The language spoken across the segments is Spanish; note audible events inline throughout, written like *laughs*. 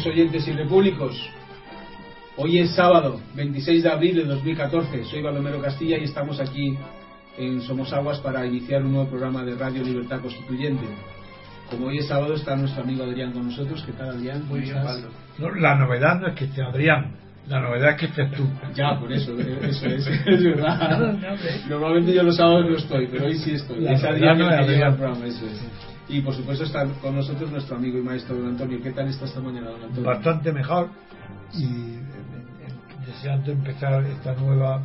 Queridos oyentes y repúblicos. Hoy es sábado, 26 de abril de 2014. Soy Baldomero Castilla y estamos aquí en Somos Aguas para iniciar un nuevo programa de Radio Libertad Constituyente. Como hoy es sábado, está nuestro amigo Adrián con nosotros. ¿Qué tal, Adrián? Muy bien, no, la novedad no es que esté Adrián, la novedad es que estés tú. Ya, por eso, eso es, *laughs* es verdad. Normalmente yo los sábados no estoy, pero hoy sí estoy. La es Adrián no que es lleva el Adrián. programa, eso es. Y por supuesto está con nosotros nuestro amigo y maestro don Antonio. ¿Qué tal está esta mañana, don Antonio? Bastante mejor y eh, eh, deseando empezar esta nueva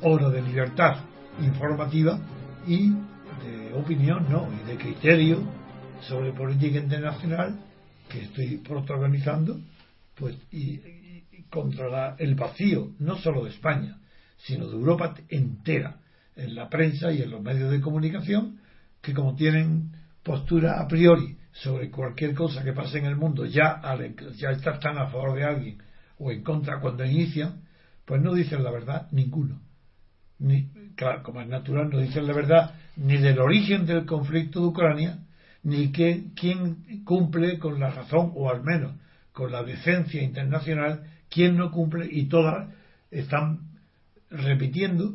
hora de libertad informativa y de opinión, ¿no? Y de criterio sobre política internacional que estoy protagonizando, pues, y, y- contra el vacío, no solo de España, sino de Europa entera, en la prensa y en los medios de comunicación, que como tienen postura a priori sobre cualquier cosa que pase en el mundo, ya, al- ya están a favor de alguien o en contra cuando inician, pues no dicen la verdad ninguno. Ni, claro, como es natural, no dicen la verdad ni del origen del conflicto de Ucrania, ni que, quién cumple con la razón, o al menos con la decencia internacional, quién no cumple, y todas están repitiendo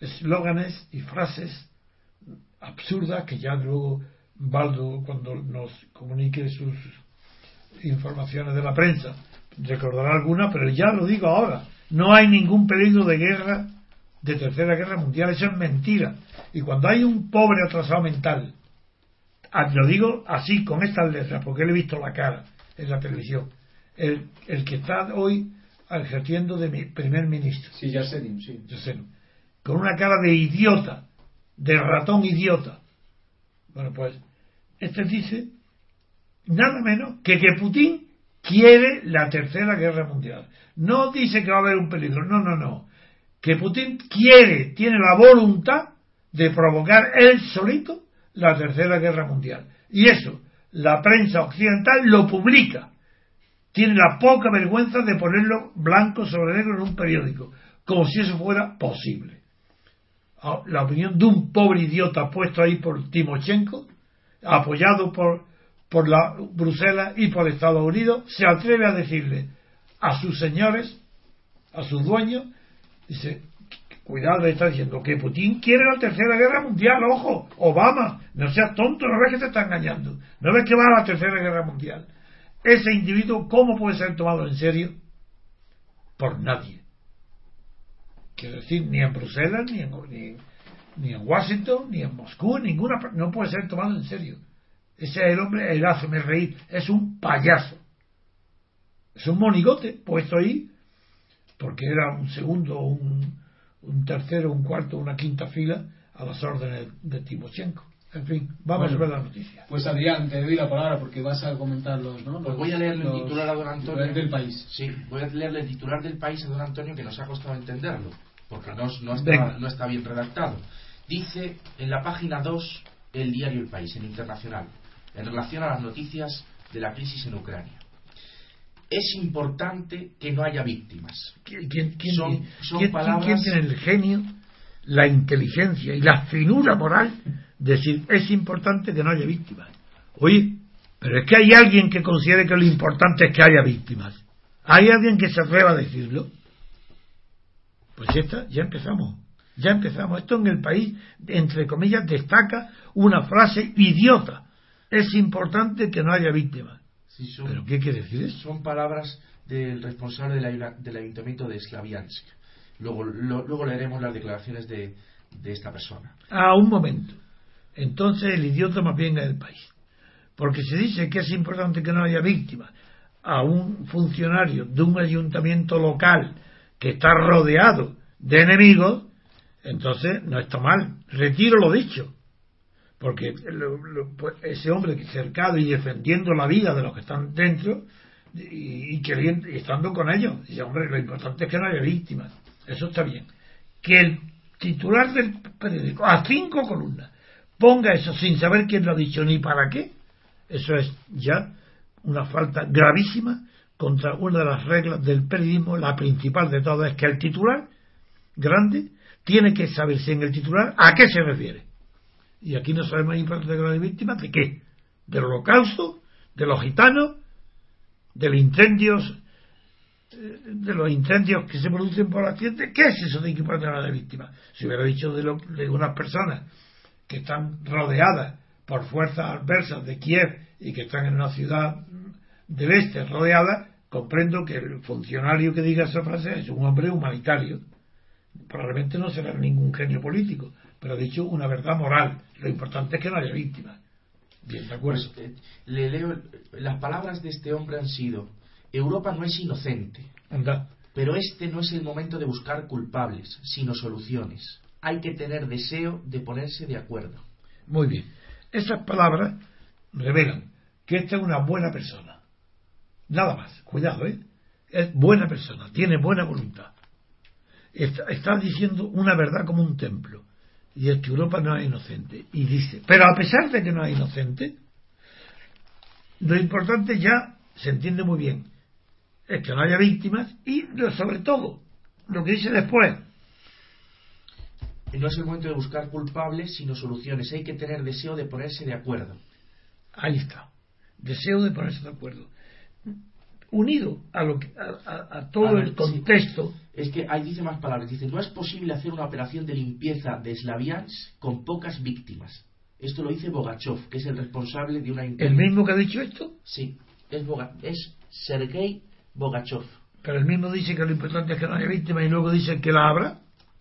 eslóganes y frases absurdas que ya luego Baldo, cuando nos comunique sus informaciones de la prensa, recordará alguna, pero ya lo digo ahora, no hay ningún peligro de guerra, de tercera guerra mundial, eso es mentira. Y cuando hay un pobre atrasado mental, ah, lo digo así, con estas letras, porque le he visto la cara en la televisión, el, el que está hoy ejerciendo de mi primer ministro, Sí, ya sé, sí. con una cara de idiota, de ratón idiota. Bueno, pues, este dice nada menos que que Putin quiere la tercera guerra mundial. No dice que va a haber un peligro, no, no, no. Que Putin quiere, tiene la voluntad de provocar él solito la tercera guerra mundial. Y eso, la prensa occidental lo publica. Tiene la poca vergüenza de ponerlo blanco sobre negro en un periódico, como si eso fuera posible. La opinión de un pobre idiota puesto ahí por Timochenko, apoyado por, por la Bruselas y por Estados Unidos, se atreve a decirle a sus señores, a sus dueños, dice, cuidado, le está diciendo que Putin quiere la tercera guerra mundial, ojo, Obama, no seas tonto, no ves que te está engañando, no ves que va a la tercera guerra mundial. Ese individuo, ¿cómo puede ser tomado en serio? Por nadie. Quiero decir, ni en Bruselas, ni en, ni, ni en Washington, ni en Moscú, ninguna, no puede ser tomado en serio. Ese es el hombre, el hazme reír, es un payaso. Es un monigote puesto ahí, porque era un segundo, un, un tercero, un cuarto, una quinta fila a las órdenes de Timochenko. En fin, vamos Bueno. a ver la noticia. Pues Adrián, te doy la palabra porque vas a comentar los, ¿no? Pues Los- voy a leerle el titular a don Antonio. del país. Sí, voy a leerle el titular del país a don Antonio que nos ha costado entenderlo, porque no, no, está, no está bien redactado. Dice en la página 2 el diario El País, en internacional, en relación a las noticias de la crisis en Ucrania. es importante que no haya víctimas. ¿Quién, Son- son quién- palabras- quién tiene el genio, la inteligencia y la finura moral de decir es importante que no haya víctimas? Oye, pero es que hay alguien que considere que lo importante es que haya víctimas. ¿Hay alguien que se atreva a decirlo? Pues ya está, ya empezamos. Ya empezamos. Esto en el país, entre comillas, destaca una frase idiota. Es importante que no haya víctimas. Sí, son, ¿Pero qué quiere decir eso? son palabras del responsable del, del ayuntamiento de Slaviansk. Luego, lo- luego leeremos las declaraciones de, de esta persona. Ah, un momento. Entonces el idiota más bien es el país. Porque se dice que es importante que no haya víctimas a un funcionario de un ayuntamiento local que está rodeado de enemigos, entonces no está mal. Retiro lo dicho. Porque lo- lo- pues, ese hombre cercado y defendiendo la vida de los que están dentro y, y queriendo, y estando con ellos, dice, hombre, lo importante es que no haya víctimas. Eso está bien. Que el titular del periódico, a cinco columnas, ponga eso sin saber quién lo ha dicho ni para qué, eso es ya una falta gravísima contra una de las reglas del periodismo, la principal de todas es que el titular grande tiene que saberse en el titular a qué se refiere. Y aquí no sabemos importante que no hay víctimas de qué, del holocausto, de los gitanos, de los incendios eh, de los incendios que se producen por accidente, ¿qué es eso de equipar de la víctima? Si hubiera dicho de, lo- de unas personas que están rodeadas por fuerzas adversas de Kiev y que están en una ciudad del este rodeada, comprendo que el funcionario que diga esa frase es un hombre humanitario. Probablemente no será ningún genio político, pero ha dicho una verdad moral. Lo importante es que no haya víctimas. Bien, de acuerdo. Pues, eh, le leo, las palabras de este hombre han sido, Europa no es inocente, Anda. pero este no es el momento de buscar culpables, sino soluciones. Hay que tener deseo de ponerse de acuerdo. Muy bien. Esas palabras revelan que esta es una buena persona. Nada más. Cuidado, ¿eh? Es buena persona, tiene buena voluntad. Está, está diciendo una verdad como un templo. Y es que Europa no es inocente. Y dice, pero a pesar de que no es inocente, lo importante ya se entiende muy bien. Es que no haya víctimas y sobre todo, lo que dice después, No es el momento de buscar culpables, sino soluciones. Hay que tener deseo de ponerse de acuerdo. Ahí está. Deseo de ponerse de acuerdo. Unido a, lo que, a, a- a todo ver, el contexto, Es que ahí dice más palabras. Dice, no es posible hacer una operación de limpieza de Slaviansk con pocas víctimas. Esto lo dice Bogachov, que es el responsable de una... el mismo que ha dicho esto, Sí, es, Boga- es Sergei Bogachov. pero el mismo dice que lo importante es que no haya víctimas y luego dice que la habrá.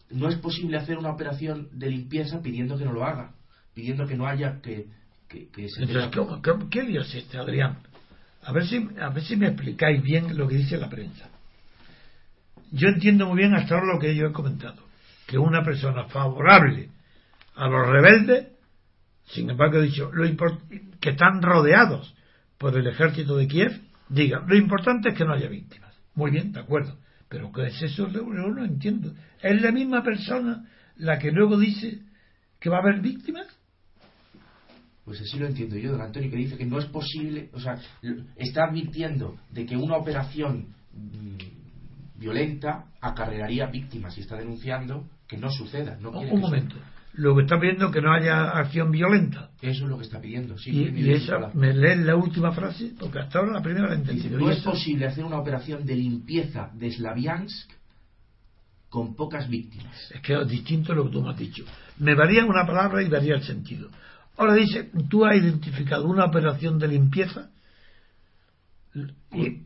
No es posible hacer una operación de limpieza pidiendo que no lo haga, pidiendo que no haya que, que, que se Entonces, tenga- ¿cómo- cómo- ¿qué lío es este, Adrián? A ver, si, a ver si me explicáis bien lo que dice la prensa. Yo entiendo muy bien hasta ahora lo que yo he comentado, que una persona favorable a los rebeldes, sin embargo he dicho, lo que están rodeados por el ejército de Kiev, diga, lo importante es que no haya víctimas. Muy bien, de acuerdo. Pero ¿qué es eso? Yo no entiendo. ¿Es la misma persona la que luego dice que va a haber víctimas? Pues así lo entiendo yo, don Antonio, que dice que no es posible, o sea, está advirtiendo de que una operación mm, violenta acarrearía víctimas y está denunciando que no suceda. No quiere un que momento. Lo que está pidiendo que no haya acción violenta. Eso es lo que está pidiendo. Sí, y, y esa, me leen la última frase, porque hasta ahora la primera la he Dice, entendido. no es eso- posible hacer una operación de limpieza de Slaviansk con pocas víctimas. Es que es distinto a lo que tú me has dicho. Me varía una palabra y varía el sentido. Ahora dice, tú has identificado una operación de limpieza y,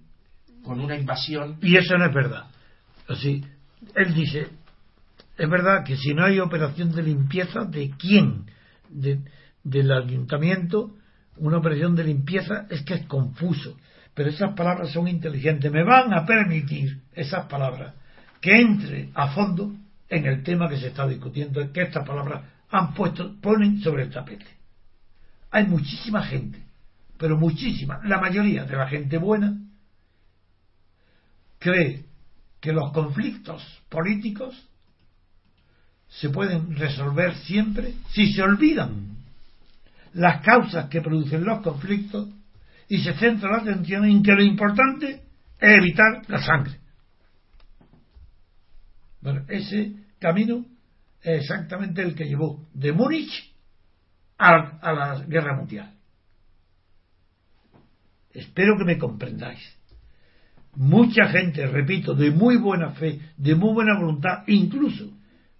Con una invasión y eso no es verdad. Así, él dice, es verdad que si no hay operación de limpieza, ¿de quién? De- del ayuntamiento, una operación de limpieza es que es confuso. Pero esas palabras son inteligentes. Me van a permitir esas palabras que entre a fondo en el tema que se está discutiendo, que estas palabras han puesto, ponen sobre el tapete. Hay muchísima gente, pero muchísima, la mayoría de la gente buena, cree que los conflictos políticos se pueden resolver siempre si se olvidan las causas que producen los conflictos y se centra la atención en que lo importante es evitar la sangre. Bueno, ese camino es exactamente el que llevó de Múnich a, a la guerra mundial. Espero que me comprendáis. Mucha gente, repito, de muy buena fe, de muy buena voluntad, incluso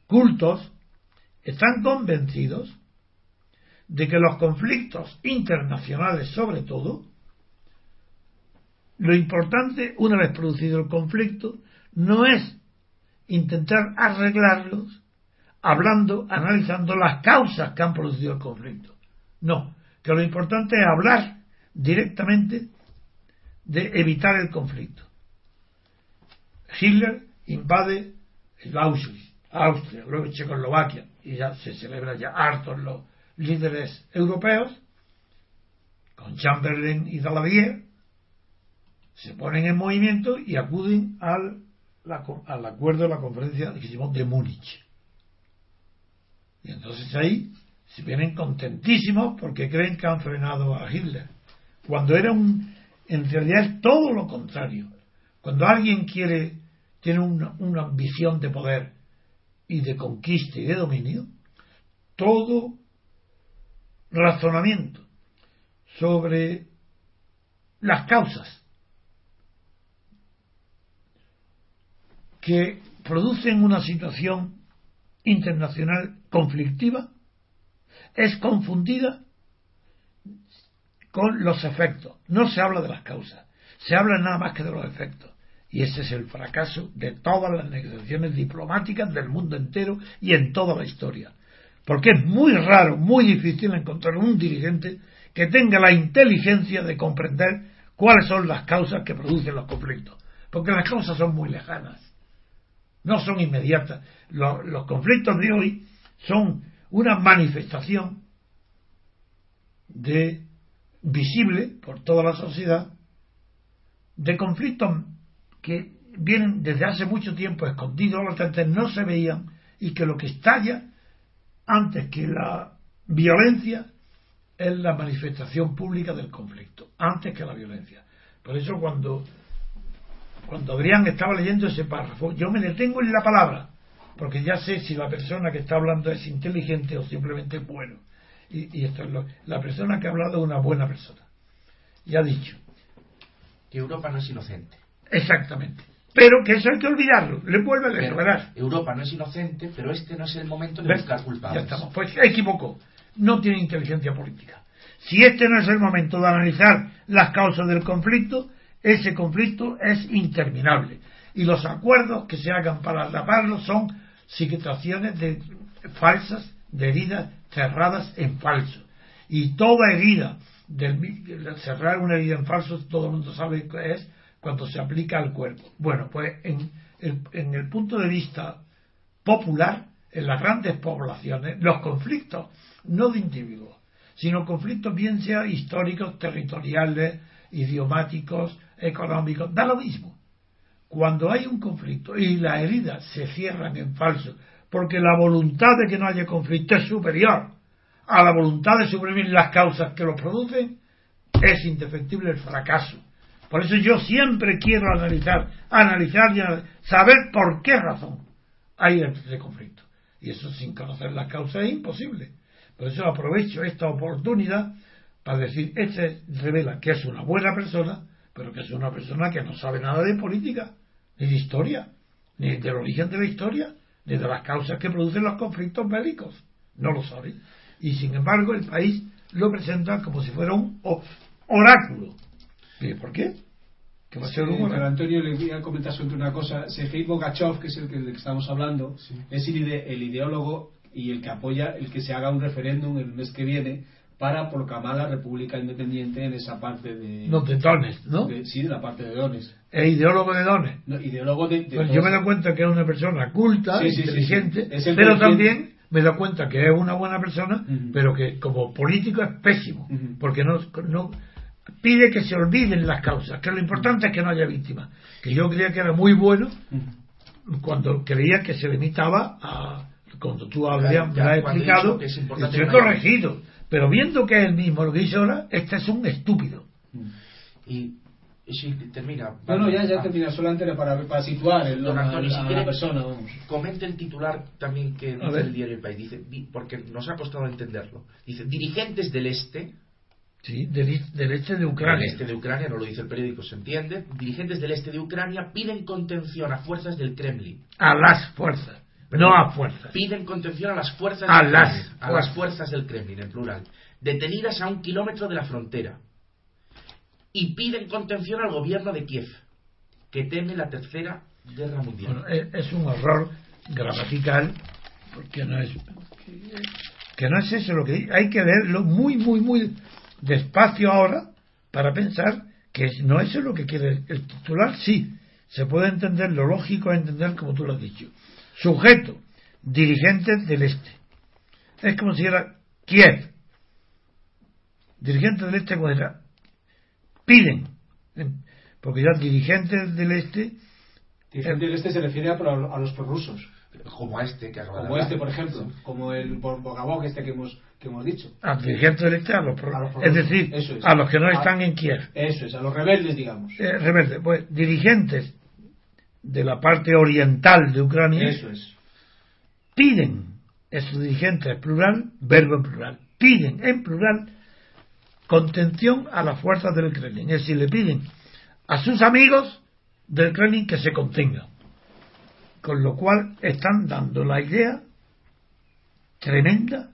cultos, están convencidos de que los conflictos internacionales, sobre todo, lo importante, una vez producido el conflicto, no es intentar arreglarlos hablando, analizando las causas que han producido el conflicto. No, que lo importante es hablar directamente de evitar el conflicto. Hitler invade el Austria, luego Checoslovaquia, y ya se celebra ya hartos los líderes europeos, con Chamberlain y Daladier, se ponen en movimiento y acuden al, al acuerdo de la conferencia de Múnich. Y entonces ahí se vienen contentísimos porque creen que han frenado a Hitler. Cuando era un, en realidad es todo lo contrario. Cuando alguien quiere, tiene una, una ambición de poder y de conquista y de dominio, todo razonamiento sobre las causas que producen una situación internacional conflictiva es confundida con los efectos. No se habla de las causas, se habla nada más que de los efectos. Y ese es el fracaso de todas las negociaciones diplomáticas del mundo entero y en toda la historia. Porque es muy raro, muy difícil encontrar un dirigente que tenga la inteligencia de comprender cuáles son las causas que producen los conflictos. Porque las causas son muy lejanas no son inmediatas. Los, conflictos de hoy son una manifestación de visible por toda la sociedad de conflictos que vienen desde hace mucho tiempo escondidos, no se veían y que lo que estalla antes que la violencia es la manifestación pública del conflicto, antes que la violencia. Por eso cuando cuando Adrián estaba leyendo ese párrafo, yo me detengo en la palabra, porque ya sé si la persona que está hablando es inteligente o simplemente bueno. Y, esto es lo, la persona que ha hablado es una buena persona. Y ha dicho. Que Europa no es inocente. Exactamente. Pero que eso hay que olvidarlo. Le vuelve a recordar. Europa no es inocente, pero este no es el momento de buscar culpables. Ya estamos. Pues equivocó. No tiene inteligencia política. Si este no es el momento de analizar las causas del conflicto, ese conflicto es interminable. Y los acuerdos que se hagan para taparlo son situaciones de falsas, de heridas cerradas en falso. Y toda herida, del, cerrar una herida en falso, todo el mundo sabe que es cuando se aplica al cuerpo. Bueno, pues en el, en el punto de vista popular, en las grandes poblaciones, los conflictos, no de individuos, sino conflictos bien sea históricos, territoriales, idiomáticos, económicos, da lo mismo. Cuando hay un conflicto y las heridas se cierran en falso, porque la voluntad de que no haya conflicto es superior a la voluntad de suprimir las causas que lo producen, es indefectible el fracaso. Por eso yo siempre quiero analizar, analizar y saber por qué razón hay ese conflicto. Y eso sin conocer las causas es imposible. Por eso aprovecho esta oportunidad para decir, este revela que es una buena persona, pero que es una persona que no sabe nada de política, ni de historia, ni del origen de la historia, ni de las causas que producen los conflictos bélicos. No lo sabe. Y sin embargo, el país lo presenta como si fuera un oráculo. ¿Por qué? Que va a ser un Antonio le voy a comentar sobre una cosa. Sergei Bogachov, que es el que, del que estamos hablando, es el, el ideólogo y el que apoya el que se haga un referéndum el mes que viene para proclamar la República Independiente en esa parte de... No, de Dones, ¿no? sí, de la parte de Dones. ¿Es ideólogo de Dones? No, ideólogo de... pues yo me doy cuenta que es una persona culta, inteligente, pero también me doy cuenta que es una buena persona, pero que como político es pésimo, porque no, no pide que se olviden las causas, que lo importante es que no haya víctimas. Que yo creía que era muy bueno cuando creía que se limitaba a... Cuando tú habías, me has explicado, estoy corregido pero viendo que es el mismo lo que dice ahora, este es un estúpido. Y Sí, termina. No, no, ya, ya Ah, termina, solamente era para, para situar el, Don a, Antonio, si a quiere- la persona, vamos. Comente el titular también que A dice ver. el diario El País, dice, di- porque nos ha costado entenderlo. Dice, dirigentes del este, Sí, del, del este de del Ucrania. este de Ucrania, no lo dice el periódico, se entiende, dirigentes del este de Ucrania piden contención a fuerzas del Kremlin. A las fuerzas, no a fuerzas. Piden contención a las fuerzas A del las Kremlin, a las fuerzas. del Kremlin, en plural, detenidas a un kilómetro de la frontera. Y piden contención al gobierno de Kiev, que teme la tercera guerra mundial. Bueno, es, es un error gramatical porque no es que no es eso lo que hay que leerlo muy muy muy despacio ahora para pensar que es- no eso es lo que quiere el titular sí se puede entender lo lógico es entender como tú lo has dicho sujeto dirigentes del este. Es como si era Kiev dirigentes del este como era piden. Porque ya dirigentes del este Dirigente del este se refiere a, a los prorrusos, Como a este que acaba de como hablar. este, por ejemplo, como el Bo- Bogabog este que hemos, que hemos dicho. a dirigentes del este a los, pro- A los es decir es. a los que no A- están en Kiev. Eso es, a los rebeldes, digamos. Eh, rebelde, pues dirigentes de la parte oriental de Ucrania Eso es. piden esos dirigentes en plural verbo en plural piden en plural contención a las fuerzas del Kremlin es decir le piden a sus amigos del Kremlin que se contengan con lo cual están dando la idea tremenda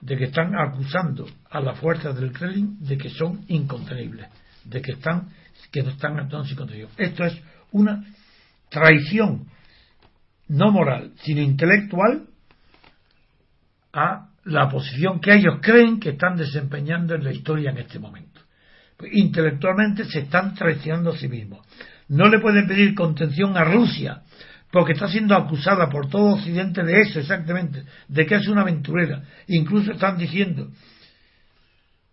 de que están acusando a las fuerzas del Kremlin de que son incontenibles, de que están que no están sin contención. Esto es una traición no moral, sino intelectual a la posición que ellos creen que están desempeñando en la historia en este momento. Intelectualmente se están traicionando a sí mismos. No le pueden pedir contención a Rusia, porque está siendo acusada por todo Occidente de eso exactamente, de que es una aventurera. Incluso están diciendo,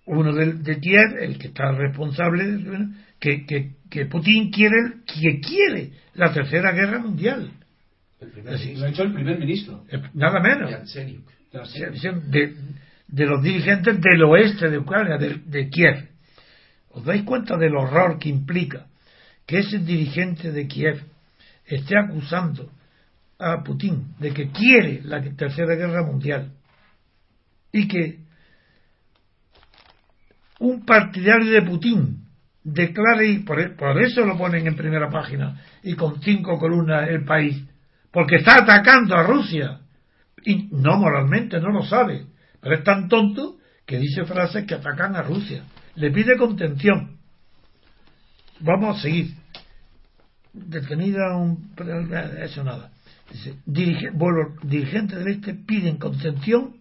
uno de, de el que está responsable, que, que, que Putin quiere, que quiere la tercera guerra mundial. Así. Lo ha hecho el primer ministro. Eh, Nada menos. De, de los dirigentes del oeste de Ucrania, de, de Kiev. ¿Os dais cuenta del horror que implica que ese dirigente de Kiev esté acusando a Putin de que quiere la tercera guerra mundial y que un partidario de Putin declare, y por, por eso lo ponen en primera página y con cinco columnas el país, porque está atacando a Rusia y no moralmente, no lo sabe, pero es tan tonto que dice frases que atacan a Rusia. Le pide contención. Vamos a seguir. Detenida un... Eso nada. Dice, dirige, bueno, dirigentes del este piden contención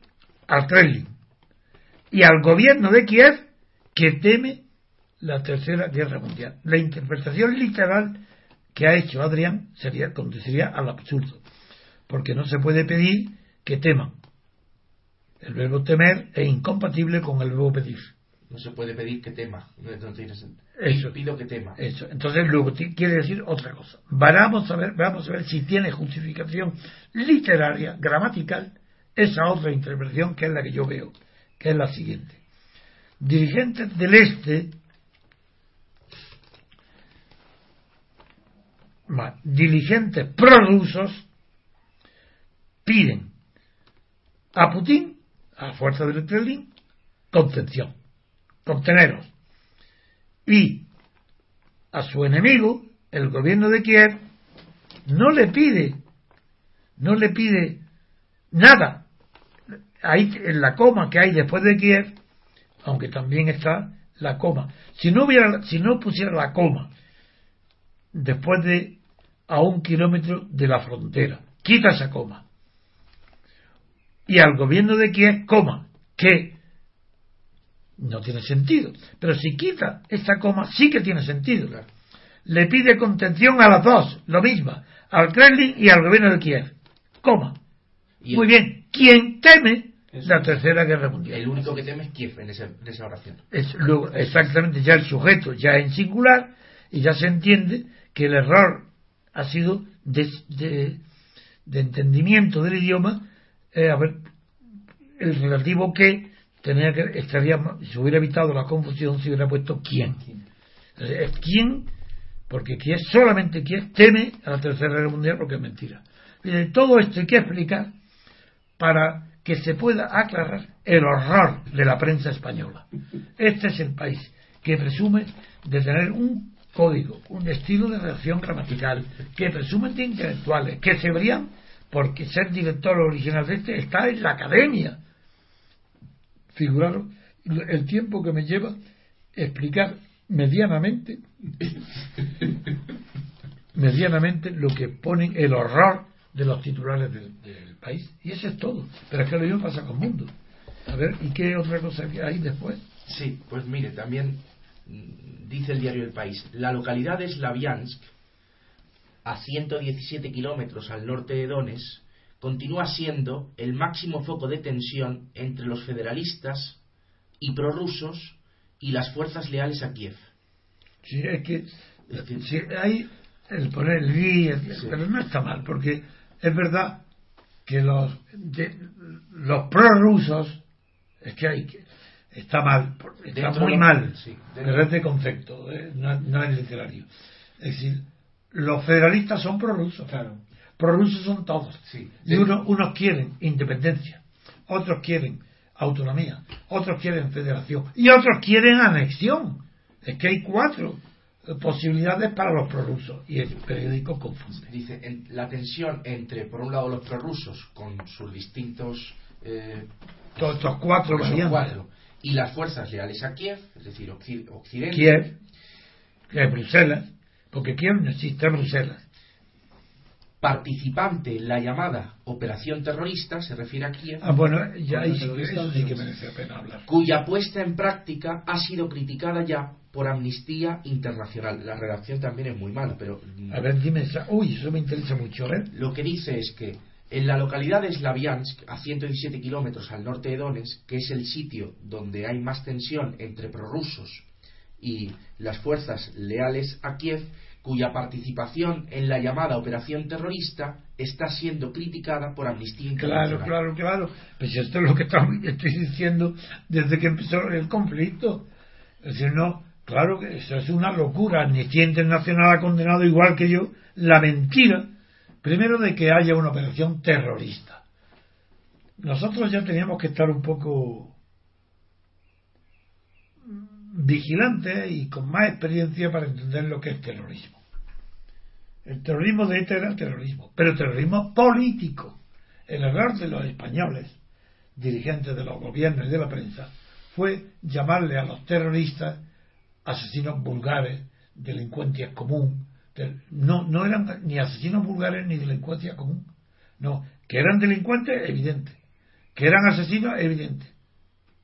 al Kremlin y al gobierno de Kiev que teme la tercera guerra mundial. La interpretación literal que ha hecho Adrián sería, conduciría al absurdo, porque no se puede pedir que teman. El verbo temer es incompatible con el verbo pedir. No se puede pedir que tema. No, no tiene sentido. Eso. Pido que tema. Eso. Entonces luego quiere decir otra cosa. Vamos a ver, vamos a ver si tiene justificación literaria, gramatical, esa otra interpretación que es la que yo veo, que es la siguiente. Dirigentes del este, más, dirigentes prorrusos, piden a Putin, a fuerza del Kremlin, contención, conteneros y a su enemigo, el gobierno de Kiev, no le pide, no le pide nada. Ahí en la coma que hay después de Kiev, aunque también está la coma. Si no hubiera, si no pusiera la coma después de a un kilómetro de la frontera, quita esa coma. Y al gobierno de Kiev, coma, que no tiene sentido. Pero si quita esta coma, sí que tiene sentido. Claro. Le pide contención a las dos, lo mismo, al Kremlin y al gobierno de Kiev. Coma. Y Muy bien. ¿Quién teme la tercera guerra mundial? el único que teme es Kiev en, ese- en esa oración. Es luego, exactamente, ya el sujeto ya en singular y ya se entiende que el error ha sido de, de- de entendimiento del idioma, eh, a ver, el relativo que tenía que estaría se hubiera evitado la confusión si hubiera puesto quién. Entonces, es quién, porque Kiev, solamente Kiev teme a la Tercera Guerra Mundial porque es mentira. Miren, todo esto hay que explicar para que se pueda aclarar el horror de la prensa española. Este es el país que presume de tener un código, un estilo de redacción gramatical, que presumen de intelectuales, que se verían porque ser director original de este está en la academia. Figuraros el tiempo que me lleva explicar medianamente medianamente lo que ponen el horror de los titulares del, país. Y eso es todo. Pero es que lo mismo pasa con Mundo. A ver, ¿y qué otra cosa hay después? Sí, pues mire, también dice el diario El País, la localidad de Slaviansk, a 117 kilómetros al norte de Donetsk, continúa siendo el máximo foco de tensión entre los federalistas y prorrusos y las fuerzas leales a Kiev. Sí, es que Es que- sí, hay el poner el vi, Sí. pero no está mal, porque es verdad que los de- los prorrusos es que hay que está mal, por- está Dentro muy de- mal, sí, pero dentro- es de concepto, eh, no, no es literario. Es decir, los federalistas son prorrusos, Claro. prorrusos son todos, Sí. y uno- unos quieren independencia, otros quieren autonomía, otros quieren federación y otros quieren anexión. Es que hay cuatro eh, posibilidades para los prorrusos y el periódico confunde. Dice, en- la tensión entre, por un lado, los prorrusos con sus distintos eh, Todos estos cuatro variantes. cuatro. Y las fuerzas leales a Kiev, es decir, Occi- Occidente, Kiev, que es Bruselas, porque Kiev no existe Bruselas. participante en la llamada operación terrorista, se refiere a Kiev, Ah, bueno, ya ahí sí que, terroristas, eso sí que merece la pena hablar. cuya puesta en práctica ha sido criticada ya por Amnistía Internacional. La redacción también es muy mala, pero A ver, dime esa. Uy, eso me interesa mucho, ¿eh? lo que dice es que en la localidad de Slaviansk, a 117 kilómetros al norte de Donetsk, que es el sitio donde hay más tensión entre prorrusos y las fuerzas leales a Kiev, cuya participación en la llamada operación terrorista está siendo criticada por Amnistía Claro, Internacional. claro, claro. Pues esto es lo que estoy diciendo desde que empezó el conflicto. Es decir, no, claro que eso es una locura. Amnistía Internacional ha condenado, igual que yo, la mentira, primero de que haya una operación terrorista. Nosotros ya teníamos que estar un poco vigilantes y con más experiencia para entender lo que es terrorismo. El terrorismo de ETA era terrorismo, pero terrorismo político. El error de los españoles, dirigentes de los gobiernos y de la prensa, fue llamarle a los terroristas asesinos vulgares, delincuencia común. No, no eran ni asesinos vulgares ni delincuencia común. No, que eran delincuentes, evidente. Que eran asesinos, evidente.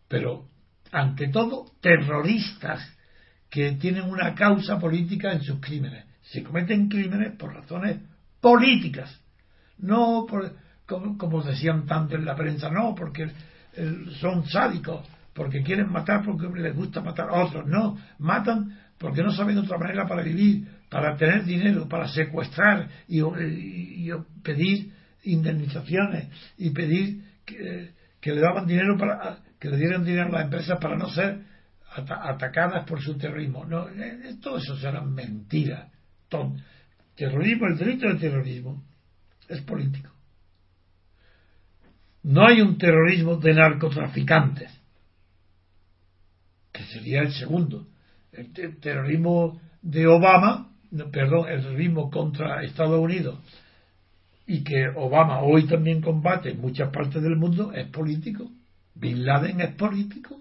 Pero, ante todo, terroristas que tienen una causa política en sus crímenes. Se cometen crímenes por razones políticas, no por, como, como decían tanto en la prensa, no, porque eh, son sádicos, porque quieren matar porque les gusta matar a otros, no, matan porque no saben otra manera para vivir, para tener dinero, para secuestrar y, pedir indemnizaciones y pedir que, le daban dinero para que le dieran dinero a las empresas para no ser ata- atacadas por su terrorismo. No, eh, eh, todo eso serán mentiras. Terrorismo, el delito de terrorismo es político. No hay un terrorismo de narcotraficantes, que sería el segundo. El te- terrorismo de Obama, perdón, el terrorismo contra Estados Unidos y que Obama hoy también combate en muchas partes del mundo es político. Bin Laden es político.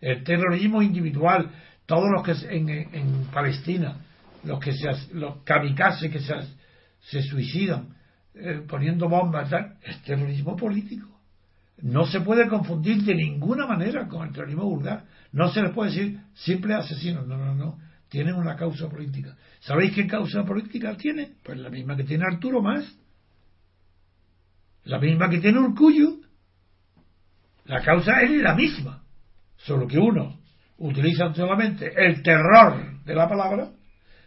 El terrorismo individual, todos los que en, en Palestina, los que se, los kamikazes que se, se suicidan eh, poniendo bombas, tal, es terrorismo político. No se puede confundir de ninguna manera con el terrorismo vulgar. No se les puede decir simples asesinos. No, no, no. Tienen una causa política. ¿Sabéis qué causa política tiene? Pues la misma que tiene Arturo Más. La misma que tiene Urcullo. La causa es la misma. Solo que unos utilizan solamente el terror de la palabra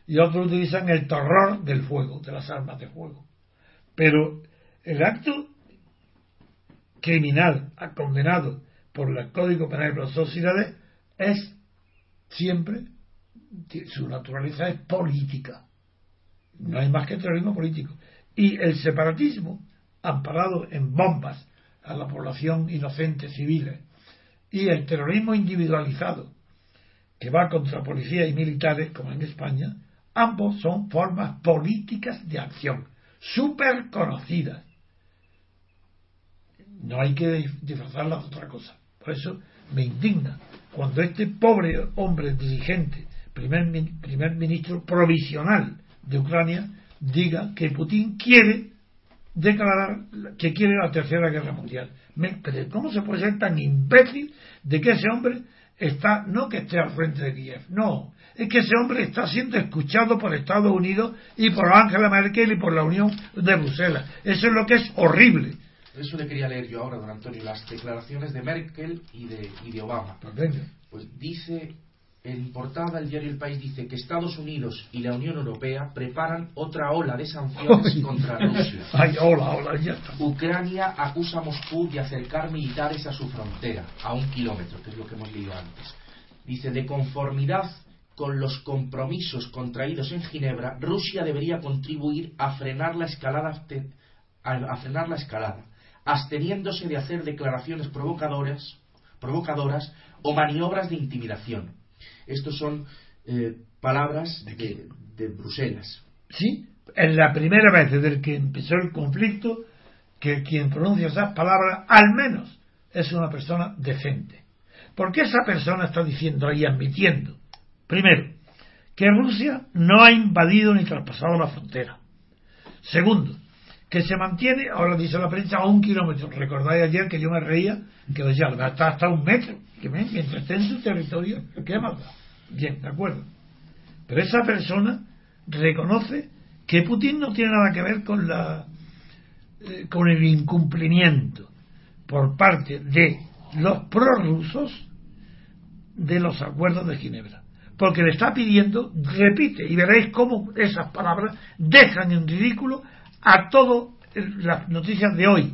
y otros utilizan el terror del fuego, de las armas de fuego. Pero el acto criminal condenado por el Código Penal de las Sociedades es siempre su naturaleza es política. No hay más que terrorismo político. Y el separatismo, amparado en bombas a la población inocente civiles, y el terrorismo individualizado, que va contra policías y militares, como en España, ambos son formas políticas de acción, súper conocidas. No hay que disfrazarlas de otra cosa. Por eso me indigna cuando este pobre hombre dirigente, primer, primer ministro provisional de Ucrania, diga que Putin quiere declarar que quiere la tercera guerra mundial. pero ¿cómo se puede ser tan imbécil de que ese hombre está, no que esté al frente de Kiev, no, es que ese hombre está siendo escuchado por Estados Unidos y por Angela Merkel y por la Unión de Bruselas. Eso es lo que es horrible. Eso le quería leer yo ahora, don Antonio, las declaraciones de Merkel y de, y de Obama. Pues, pues dice en portada el diario El País dice que Estados Unidos y la Unión Europea preparan otra ola de sanciones contra *laughs* Rusia. Ay, hola, hola, ya Ucrania acusa a Moscú de acercar militares a su frontera, a un kilómetro, que es lo que hemos leído antes. Dice, de conformidad con los compromisos contraídos en Ginebra, Rusia debería contribuir a frenar la escalada, a frenar la escalada absteniéndose de hacer declaraciones provocadoras, provocadoras o maniobras de intimidación estos son eh, palabras de, de, Bruselas. Sí, es la primera vez desde que empezó el conflicto que quien pronuncia esas palabras, al menos, es una persona decente. Porque esa persona está diciendo ahí, admitiendo, primero, que Rusia no ha invadido ni traspasado la frontera. Segundo, que se mantiene, ahora dice la prensa, a un kilómetro. Recordáis ayer que yo me reía, que decía, hasta, hasta un metro, que mientras esté en su territorio, ¿qué más da? Bien, de acuerdo. Pero esa persona reconoce que Putin no tiene nada que ver con la eh, con el incumplimiento por parte de los prorrusos de los acuerdos de Ginebra. Porque le está pidiendo, repite, y veréis cómo esas palabras dejan en ridículo a todas las noticias de hoy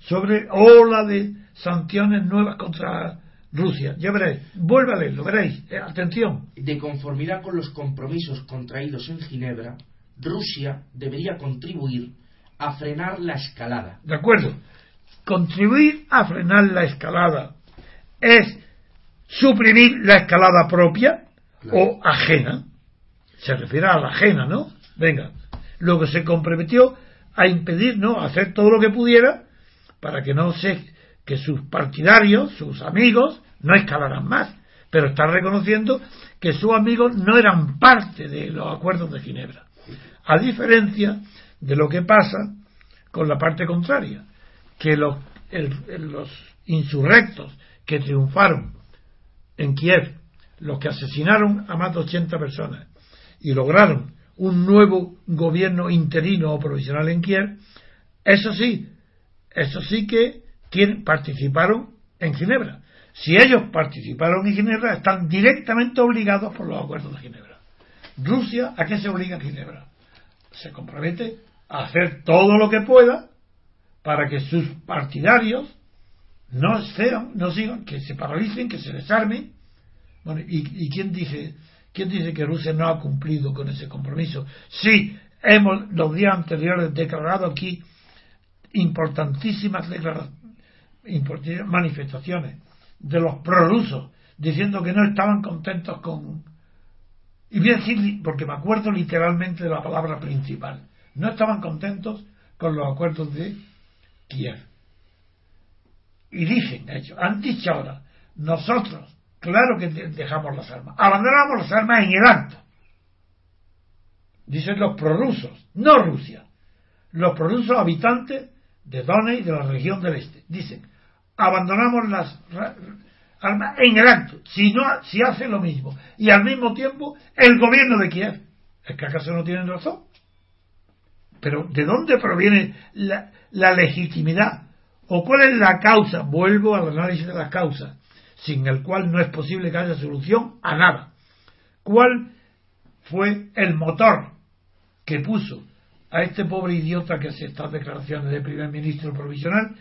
sobre ola de sanciones nuevas contra Rusia. Ya veréis, vuelve a leerlo, veréis. Eh, atención. De conformidad con los compromisos contraídos en Ginebra, Rusia debería contribuir a frenar la escalada. De acuerdo. Contribuir a frenar la escalada es suprimir la escalada propia o ajena. Se refiere a la ajena, ¿no? Venga. Luego se comprometió a impedir, ¿no? A hacer todo lo que pudiera para que no se que sus partidarios, sus amigos, no escalaran más, pero está reconociendo que sus amigos no eran parte de los acuerdos de Ginebra. A diferencia de lo que pasa con la parte contraria, que los, los insurrectos que triunfaron en Kiev, los que asesinaron a más de 80 personas y lograron un nuevo gobierno interino o provisional en Kiev, eso sí, eso sí que participaron en Ginebra. Si ellos participaron en Ginebra, están directamente obligados por los acuerdos de Ginebra. Rusia, ¿a qué se obliga Ginebra? Se compromete a hacer todo lo que pueda para que sus partidarios no sean, no sigan, que se paralicen, que se desarmen. Bueno, ¿y, quién dice quién dice que Rusia no ha cumplido con ese compromiso? Sí, hemos los días anteriores declarado aquí importantísimas manifestaciones de los prorrusos diciendo que no estaban contentos con y voy a decir porque me acuerdo literalmente de la palabra principal no estaban contentos con los acuerdos de Kiev y dicen de hecho han dicho ahora nosotros claro que dejamos las armas abandonamos las armas en el acto dicen los prorrusos no Rusia los prorrusos habitantes de Donetsk y de la región del este dicen abandonamos las armas en el acto, si, no, si hace lo mismo. Y al mismo tiempo, el gobierno de Kiev. ¿Es que acaso no tienen razón? Pero ¿de dónde proviene la, la legitimidad? ¿O cuál es la causa? Vuelvo al análisis de las causas, sin el cual no es posible que haya solución a nada. ¿Cuál fue el motor que puso a este pobre idiota que hace estas declaraciones de primer ministro provisional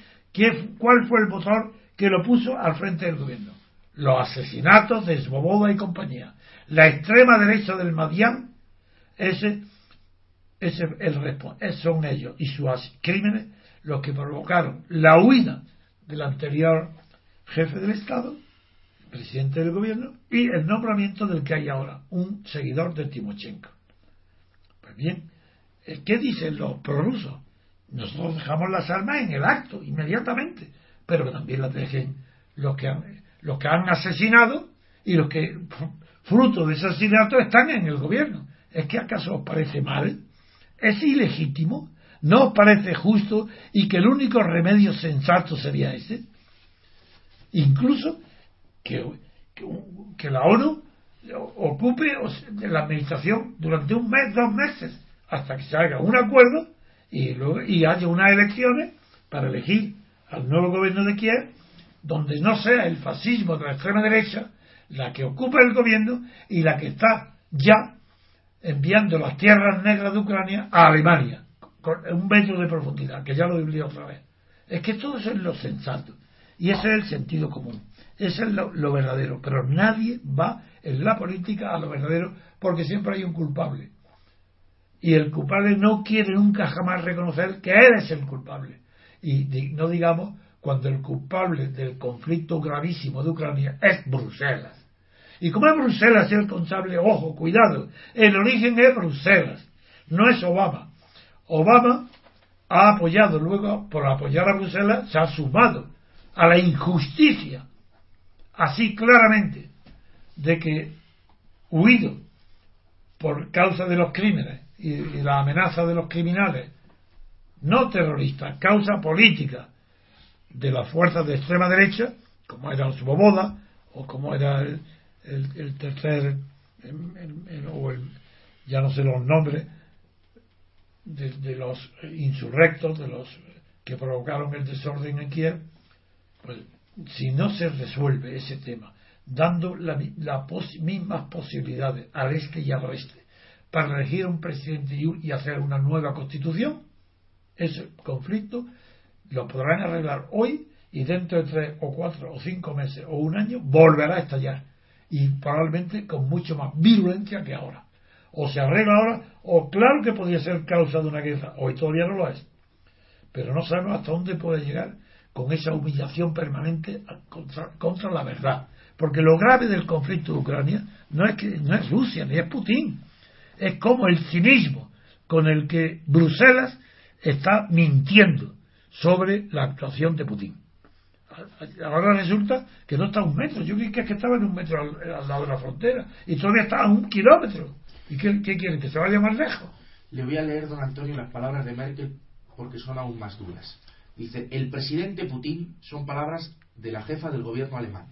¿Cuál fue el motor que lo puso al frente del gobierno? los asesinatos de Svoboda y compañía, la extrema derecha del Madián, ese, ese el, son ellos y sus crímenes los que provocaron la huida del anterior jefe del Estado, presidente del gobierno, y el nombramiento del que hay ahora, un seguidor de Timochenko. Pues bien, ¿qué dicen los prorrusos? Nosotros dejamos las armas en el acto, inmediatamente, pero también las dejen los que han, los que han asesinado y los que, *laughs* fruto de ese asesinato, están en el gobierno. ¿Es que acaso os parece mal? ¿Es ilegítimo? ¿No os parece justo y que el único remedio sensato sería ese? Incluso que, que, la ONU ocupe la administración durante un mes, dos meses, hasta que se haga un acuerdo y, luego, y haya unas elecciones para elegir al nuevo gobierno de Kiev, donde no sea el fascismo de la extrema derecha la que ocupa el gobierno y la que está ya enviando las tierras negras de Ucrania a Alemania, con un metro de profundidad, que ya lo he otra vez. Es que todo eso es lo sensato. Y ese es el sentido común. Ese es lo, lo, verdadero. Pero nadie va en la política a lo verdadero porque siempre hay un culpable. Y el culpable no quiere nunca jamás reconocer que él es el culpable. Y no digamos cuando el culpable del conflicto gravísimo de Ucrania es Bruselas. Y como es Bruselas el responsable, ojo, cuidado, el origen es Bruselas, no es Obama. Obama ha apoyado luego, por apoyar a Bruselas, se ha sumado a la injusticia, así claramente, de que huido por causa de los crímenes y, la amenaza de los criminales, no terroristas, causa política de las fuerzas de extrema derecha, como era Svoboda o como era el, el, tercer, o ya no sé los nombres, de, los insurrectos, de los que provocaron el desorden en Kiev, pues, si no se resuelve ese tema, dando las mismas posibilidades al este y al oeste para elegir un presidente y, hacer una nueva constitución, ese conflicto lo podrán arreglar hoy y dentro de tres o cuatro o cinco meses o un año volverá a estallar y probablemente con mucho más virulencia que ahora. O se arregla ahora, o claro que podría ser causa de una guerra, hoy todavía no lo es, pero no sabemos hasta dónde puede llegar con esa humillación permanente contra, la verdad. Porque lo grave del conflicto de Ucrania no es, que, no es Rusia ni es Putin, es como el cinismo con el que Bruselas está mintiendo sobre la actuación de Putin. Ahora resulta que no está a un metro. Yo creí que, estaba en un metro al, lado de la frontera y todavía está a un kilómetro. ¿Y qué, qué quieren? ¿Que se vaya más lejos? Le voy a leer, don Antonio, las palabras de Merkel porque son aún más duras. Dice, el presidente Putin son palabras de la jefa del gobierno alemán.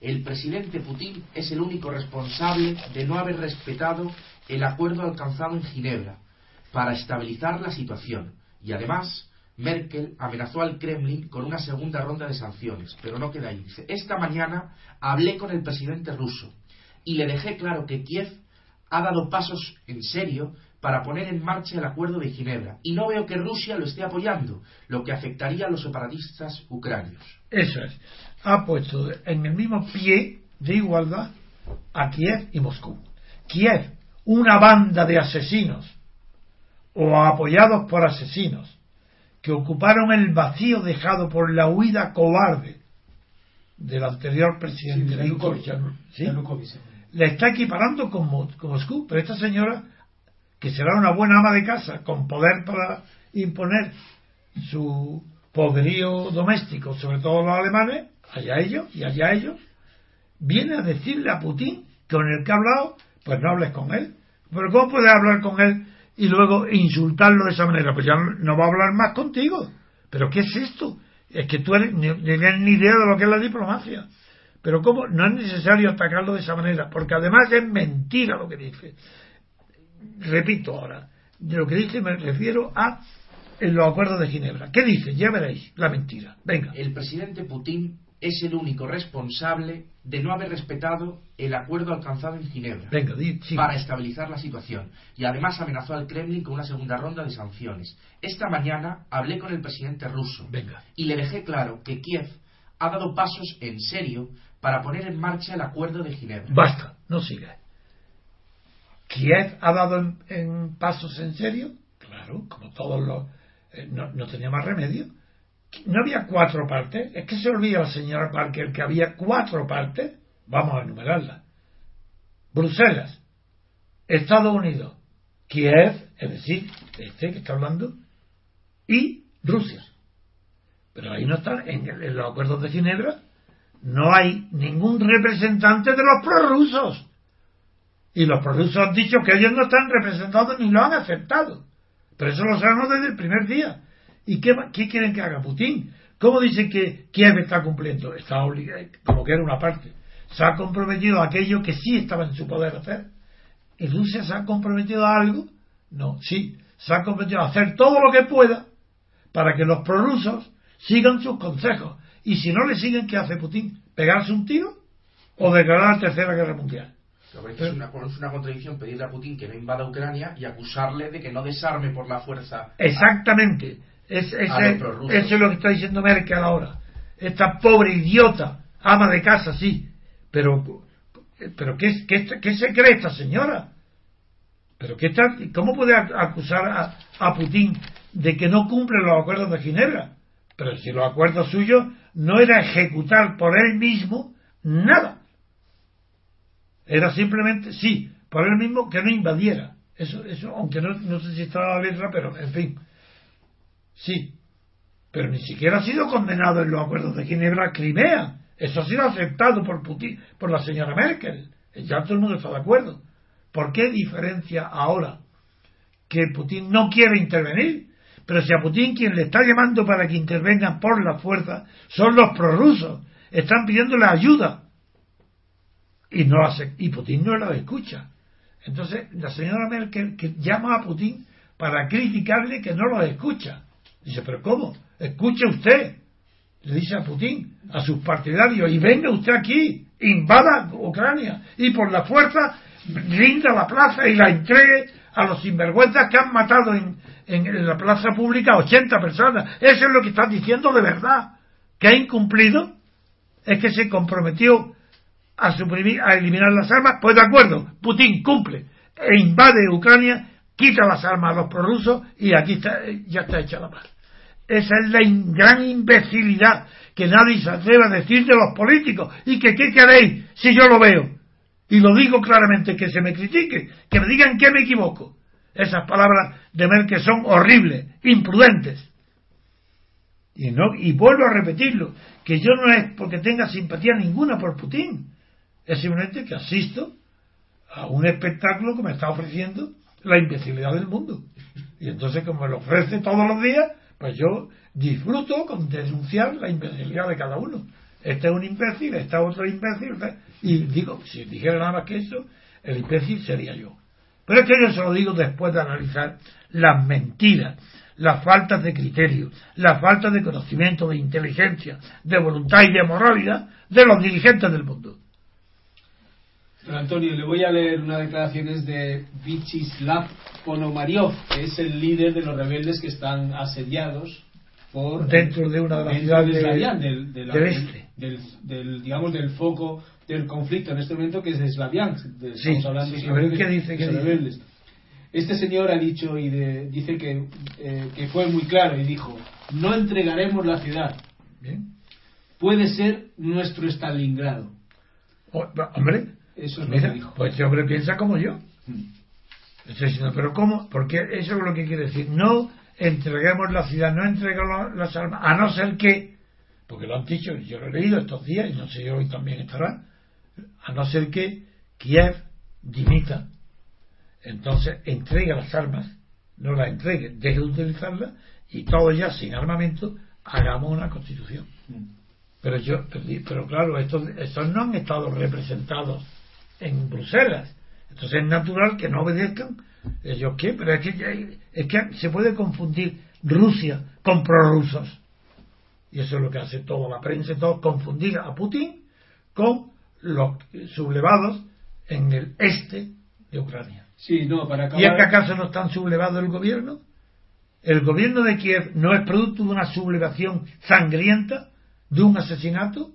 El presidente Putin es el único responsable de no haber respetado el acuerdo alcanzado en Ginebra para estabilizar la situación. Y además, Merkel amenazó al Kremlin con una segunda ronda de sanciones, pero no queda ahí. Dice, esta mañana hablé con el presidente ruso y le dejé claro que Kiev ha dado pasos en serio para poner en marcha el acuerdo de Ginebra. Y no veo que Rusia lo esté apoyando, lo que afectaría a los separatistas ucranios. Eso es. Ha puesto en el mismo pie de igualdad a Kiev y Moscú. Kiev, una banda de asesinos o apoyados por asesinos que ocuparon el vacío dejado por la huida cobarde del anterior presidente sí, le está equiparando con Moscú, pero esta señora que será una buena ama de casa, con poder para imponer su poderío doméstico, sobre todo los alemanes, allá ellos y allá ellos, viene a decirle a Putin que con el que ha hablado, pues no hables con él. Pero ¿cómo puedes hablar con él y luego insultarlo de esa manera? Pues ya no va a hablar más contigo. ¿Pero qué es esto? Es que tú eres, ni, tienes ni idea de lo que es la diplomacia. Pero ¿cómo? No es necesario atacarlo de esa manera, porque además es mentira lo que dice repito ahora, de lo que dice me refiero a en los acuerdos de Ginebra. ¿Qué dice? Ya veréis la mentira. Venga. El presidente Putin es el único responsable de no haber respetado el acuerdo alcanzado en Ginebra Venga, para estabilizar la situación y además amenazó al Kremlin con una segunda ronda de sanciones. Esta mañana hablé con el presidente ruso Venga. y le dejé claro que Kiev ha dado pasos en serio para poner en marcha el acuerdo de Ginebra. Basta, no siga. ¿Kiev ha dado en, en pasos en serio? Claro, como todos los... eh, no, no tenía más remedio. No había cuatro partes. Es que se olvida la señora Parker que había cuatro partes. Vamos a enumerarlas. Bruselas, Estados Unidos, Kiev, es decir, este que está hablando, y Rusia. Pero ahí no están, en, el- en los acuerdos de Ginebra, no hay ningún representante de los prorrusos. Y los prorrusos han dicho que ellos no están representados ni lo han aceptado. Pero eso lo sabemos desde el primer día. ¿Y qué quieren que haga Putin? ¿Cómo dicen que Kiev está cumpliendo? Está obligado, como que era una parte. Se ha comprometido a aquello que sí estaba en su poder hacer. ¿Y Rusia se ha comprometido a algo? No, sí. Se ha comprometido a hacer todo lo que pueda para que los prorrusos sigan sus consejos. Y si no le siguen, ¿qué hace Putin? ¿Pegarse un tiro? ¿O declarar la Tercera Guerra Mundial? Pero es, una, es una contradicción pedirle a Putin que no invada Ucrania y acusarle de que no desarme por la fuerza. Exactamente. Es, prorrusos. eso es lo que está diciendo Merkel ahora. Esta pobre idiota, ama de casa, sí. Pero, pero ¿qué, qué, qué se cree esta señora? ¿Pero qué está, ¿Cómo puede acusar a, a Putin de que no cumple los acuerdos de Ginebra? Pero si los acuerdos suyos no era ejecutar por él mismo nada. Era simplemente, sí, por él mismo que no invadiera. Eso, eso aunque no, no sé si está la letra, pero en fin. Sí. Pero ni siquiera ha sido condenado en los acuerdos de Ginebra Crimea. Eso ha sido aceptado por Putin, por la señora Merkel. Ya todo el mundo está de acuerdo. ¿Por qué diferencia ahora que Putin no quiere intervenir? Pero si a Putin quien le está llamando para que intervengan por la fuerza son los prorrusos. Están pidiéndole ayuda. Y, no hace, y Putin no la escucha. Entonces, la señora Merkel que llama a Putin para criticarle que no lo escucha. Dice, pero ¿cómo? Escuche usted. Le dice a Putin, a sus partidarios, y venga usted aquí, invada Ucrania, y por la fuerza rinda la plaza y la entregue a los sinvergüenzas que han matado en, en, en la plaza pública a 80 personas. Eso es lo que están diciendo de verdad. Que ha incumplido es que se comprometió a suprimir, a eliminar las armas, pues de acuerdo, Putin cumple e invade Ucrania, quita las armas a los prorrusos y aquí está, ya está hecha la paz. Esa es la gran imbecilidad que nadie se atreve a decir de los políticos y que qué queréis si yo lo veo. Y lo digo claramente, que se me critique, que me digan que me equivoco. Esas palabras de Merkel son horribles, imprudentes. Y, no, y vuelvo a repetirlo, que yo no es porque tenga simpatía ninguna por Putin, es simplemente que asisto a un espectáculo que me está ofreciendo la imbecilidad del mundo. Y entonces, como me lo ofrece todos los días, pues yo disfruto con denunciar la imbecilidad de cada uno. Este es un imbécil, este es otro imbécil, y digo, si dijera nada más que eso, el imbécil sería yo. Pero es que yo se lo digo después de analizar las mentiras, las faltas de criterio, las faltas de conocimiento, de inteligencia, de voluntad y de moralidad de los dirigentes del mundo. Don Antonio, le voy a leer unas declaraciones de Vyacheslav Ponomariov, que es el líder de los rebeldes que están asediados por Dentro de una de dentro de de- Slavian, del, de la- del este. del- del, digamos del foco del conflicto en este momento que es Slaviansk. de- Sí, hablando sí, a ver, ¿qué dice? de ¿Qué dice? rebeldes. Este señor ha dicho y de- dice que, eh, que fue muy claro y dijo: No entregaremos la ciudad. Bien. Puede ser nuestro Stalingrado. Hombre, Eso es lo mira, que dijo. pues este hombre piensa como yo. Mm. Estoy diciendo, pero ¿cómo? Porque eso es lo que quiere decir. No entreguemos la ciudad, no entreguemos las armas, a no ser que, porque lo han dicho, yo lo he leído estos días y no sé, hoy también estará, a no ser que Kiev dimita, entonces entregue las armas, no las entregue, deje de utilizarlas y todos ya sin armamento hagamos una constitución. Mm. Pero yo, pero claro, estos, estos no han estado representados en Bruselas. Entonces es natural que no obedezcan. Ellos qué, pero es que, es que se puede confundir Rusia con prorrusos. Y eso es lo que hace toda la prensa, y todo, confundir a Putin con los sublevados en el este de Ucrania. Sí, no, para acabar. ¿Y es que acaso no están sublevado el gobierno? ¿El gobierno de Kiev no es producto de una sublevación sangrienta, de un asesinato?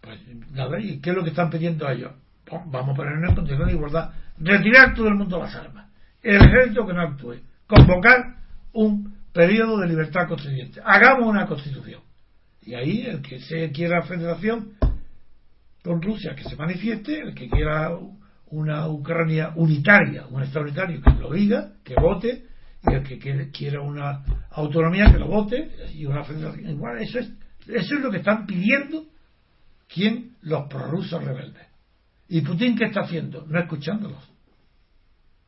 Pues nada, ¿y qué es lo que están pidiendo ellos? Vamos a ponernos en condiciones de igualdad. Retirar todo el mundo las armas. El ejército que no actúe. Convocar un periodo de libertad constituyente. Hagamos una constitución. Y ahí el que se quiera federación con Rusia que se manifieste, el que quiera una Ucrania unitaria, un Estado unitario que lo diga, que vote, y el que quiera una autonomía que lo vote, y una federación. Igual, eso es, eso es lo que están pidiendo ¿quién? Los prorrusos rebeldes. ¿Y Putin qué está haciendo? No escuchándolos.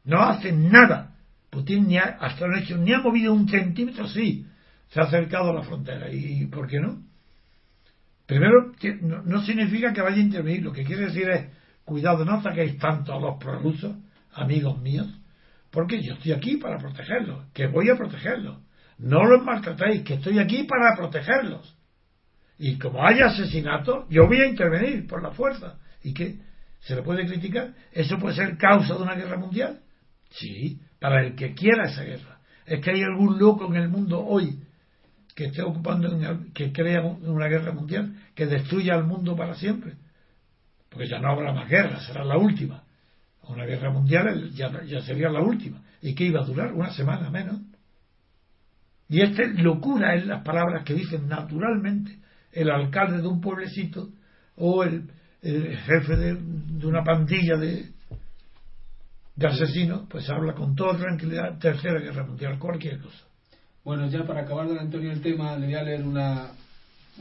No hacen nada. Putin ni ha, hasta el hecho, ni ha movido un centímetro, sí. Se ha acercado a la frontera. ¿Y por qué no? Primero, no, significa que vaya a intervenir. Lo que quiere decir es, cuidado, no saquéis tanto a los prorrusos, amigos míos, porque yo estoy aquí para protegerlos, que voy a protegerlos. No los maltratéis, que estoy aquí para protegerlos. Y como haya asesinato, yo voy a intervenir por la fuerza. ¿Y qué? ¿Se le puede criticar? ¿Eso puede ser causa de una guerra mundial? Sí, para el que quiera esa guerra. Es que hay algún loco en el mundo hoy que esté ocupando, que crea una guerra mundial, que destruya al mundo para siempre. Porque ya no habrá más guerra, será la última. Una guerra mundial ya, sería la última. ¿Y qué iba a durar? Una semana menos. Y esta locura es las palabras que dicen naturalmente el alcalde de un pueblecito o el, jefe de, una pandilla de, de asesinos, pues habla con toda tranquilidad, tercera guerra mundial, cualquier cosa. Bueno, ya para acabar, don Antonio, el tema, le voy a leer una,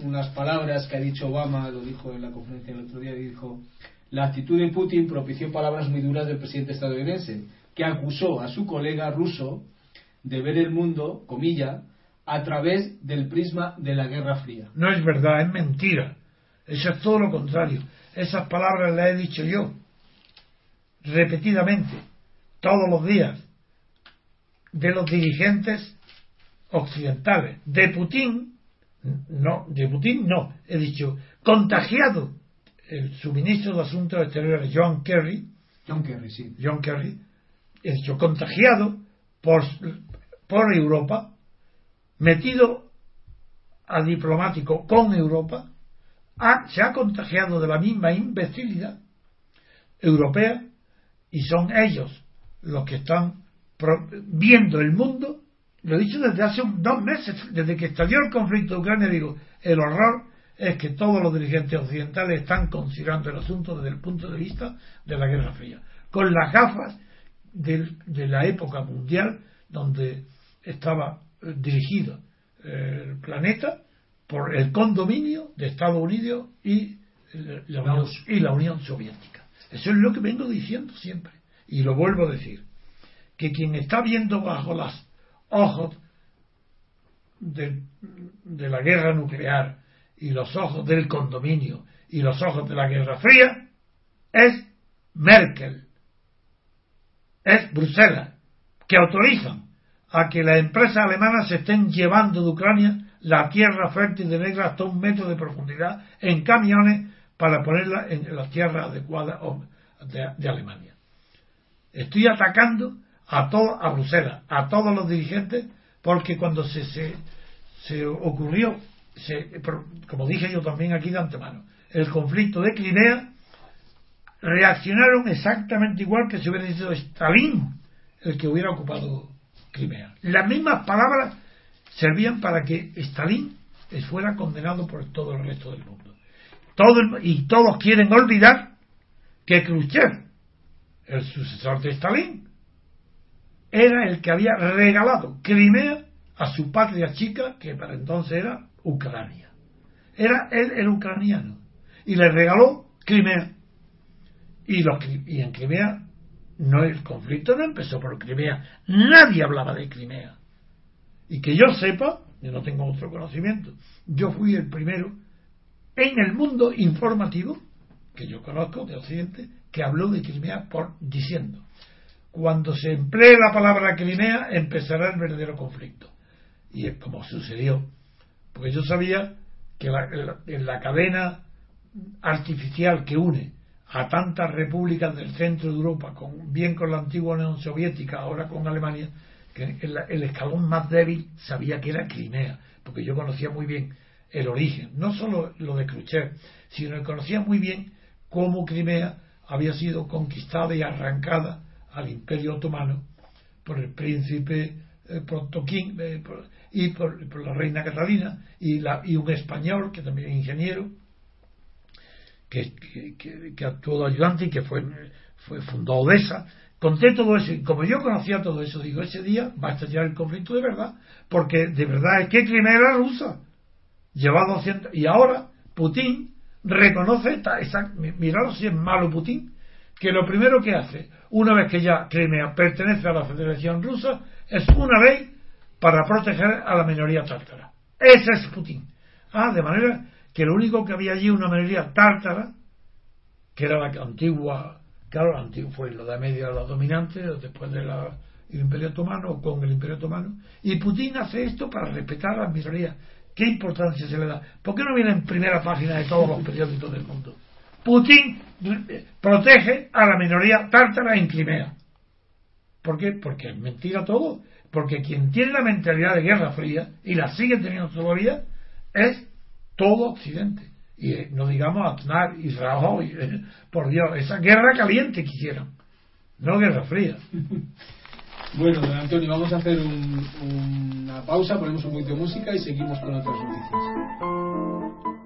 unas palabras que ha dicho Obama, lo dijo en la conferencia el otro día, dijo, la actitud de Putin propició palabras muy duras del presidente estadounidense, que acusó a su colega ruso de ver el mundo, comilla, a través del prisma de la Guerra Fría. No es verdad, es mentira. Eso es todo lo contrario. Esas palabras las he dicho yo repetidamente, todos los días, de los dirigentes occidentales. De Putin, no, de Putin no, he dicho, contagiado el suministro de Asuntos Exteriores John Kerry, John Kerry, sí. John Kerry, he dicho, contagiado por, por Europa, metido a diplomático con Europa, se ha contagiado de la misma imbecilidad europea y son ellos los que están viendo el mundo. Lo he dicho desde hace dos meses, desde que estalló el conflicto de Ucrania, digo, el horror es que todos los dirigentes occidentales están considerando el asunto desde el punto de vista de la Guerra Fría, con las gafas de, la época mundial donde estaba eh, dirigido eh, el planeta por el condominio de Estados Unidos y eh, la, Unión, y la Unión Soviética. Eso es lo que vengo diciendo siempre. Y lo vuelvo a decir. Que quien está viendo bajo las ojos de, la guerra nuclear y los ojos del condominio y los ojos de la Guerra Fría es Merkel, es Bruselas, que autorizan a que las empresas alemanas se estén llevando de Ucrania la tierra fértil de negra hasta un metro de profundidad en camiones para ponerla en las tierras adecuadas de, Alemania. Estoy atacando a, todo, a Bruselas, a todos los dirigentes, porque cuando se, se, se ocurrió, se, como dije yo también aquí de antemano, el conflicto de Crimea, reaccionaron exactamente igual que si hubiera sido Stalin el que hubiera ocupado Crimea. Las mismas palabras servían para que Stalin fuera condenado por todo el resto del mundo. Todo y todos quieren olvidar que Khrushchev, el sucesor de Stalin, era el que había regalado Crimea a su patria chica, que para entonces era Ucrania. Era él el ucraniano. Y le regaló Crimea. Y, y en Crimea no el conflicto no empezó por Crimea. Nadie hablaba de Crimea. Y que yo sepa, yo no tengo otro conocimiento, yo fui el primero en el mundo informativo que yo conozco de Occidente que habló de Crimea por diciendo cuando se emplee la palabra Crimea, empezará el verdadero conflicto. Y es como sucedió. Porque yo sabía que en la cadena artificial que une a tantas repúblicas del centro de Europa, con, bien con la antigua Unión Soviética, ahora con Alemania, que el, escalón más débil sabía que era Crimea, porque yo conocía muy bien el origen, no solo lo de Khrushchev, sino que conocía muy bien cómo Crimea había sido conquistada y arrancada al Imperio Otomano por el príncipe eh, eh y por, la reina Catalina y, la, y un español que también es ingeniero que, que, actuó de ayudante y que fue, fue fundó Odessa conté todo eso y como yo conocía todo eso digo ese día va a estallar el conflicto de verdad porque de verdad es que Crimea era rusa. Lleva 200 y ahora Putin reconoce esta, esa, mirad si es malo Putin que lo primero que hace una vez que ya Crimea pertenece a la Federación Rusa es una ley para proteger a la minoría tártara. Ese es Putin. Ah de manera que lo único que había allí una minoría tártara que era la antigua claro la antigua fue la de media la dominante después del Imperio Otomano o con el Imperio Otomano y Putin hace esto para respetar a las minorías ¿qué importancia se le da? ¿por qué no viene en primera página de todos los periódicos del mundo? Putin protege a la minoría tártara en Crimea ¿por qué? porque es mentira todo porque quien tiene la mentalidad de guerra fría y la sigue teniendo todavía es todo Occidente. Y eh, no digamos Aznar, Israel, eh, por Dios, esa guerra caliente que hicieron, no guerra fría. *laughs* Bueno, don Antonio, vamos a hacer una pausa, ponemos un poquito de música y seguimos con otras noticias.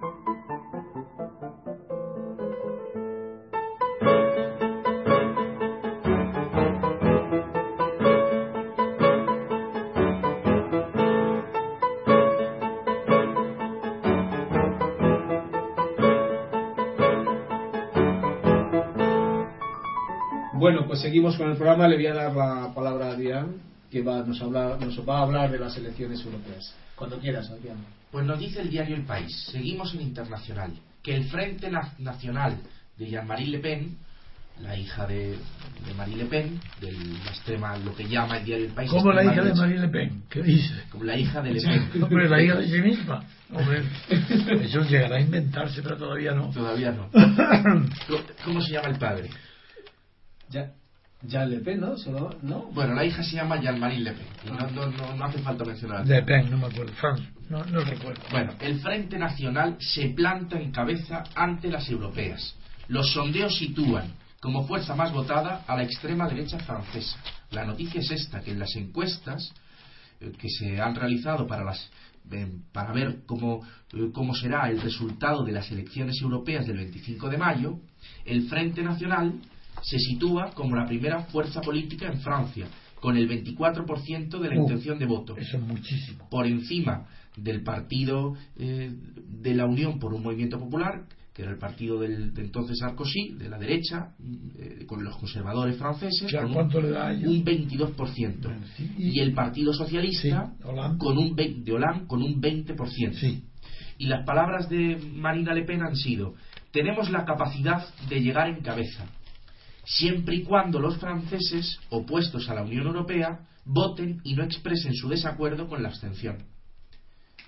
Bueno, pues seguimos con el programa. Le voy a dar la palabra a Adrián, que va, nos, nos va a hablar de las elecciones europeas. Cuando quieras, Adrián. Pues nos dice el diario El País, seguimos en Internacional, que el Frente Nacional de Jean-Marie Le Pen, la hija de, de Marie Le Pen, de la extrema, lo que llama el diario El País. ¿Cómo la hija de Marie Le Pen? ¿Qué dice? Como la hija de Le Pen. *laughs* Hombre, la hija de sí misma. Hombre, eso llegará a inventarse, pero todavía no. Todavía no. *laughs* ¿Cómo se llama el padre? Ya, ya Le Pen, ¿no? ¿no? Bueno, la hija se llama Jean-Marie Le Pen. Y no, no, no, hace falta mencionar. Le Pen, no me acuerdo. no, no recuerdo. Bueno, el Frente Nacional se planta en cabeza ante las europeas. Los sondeos sitúan como fuerza más votada a la extrema derecha francesa. La noticia es esta, que en las encuestas eh, que se han realizado para las eh, para ver cómo, eh, cómo será el resultado de las elecciones europeas del 25 de mayo, el Frente Nacional se sitúa como la primera fuerza política en Francia, con el 24% de la intención de voto. Eso es muchísimo. Por encima del partido eh, de la Unión por un Movimiento Popular, que era el partido del, de entonces Sarkozy, de la derecha, eh, con los conservadores franceses, con un, le da un 22%. y, el Partido Socialista, con un de Hollande, con un 20%. Y las palabras de Marina Le Pen han sido, tenemos la capacidad de llegar en cabeza siempre y cuando los franceses, opuestos a la Unión Europea, voten y no expresen su desacuerdo con la abstención.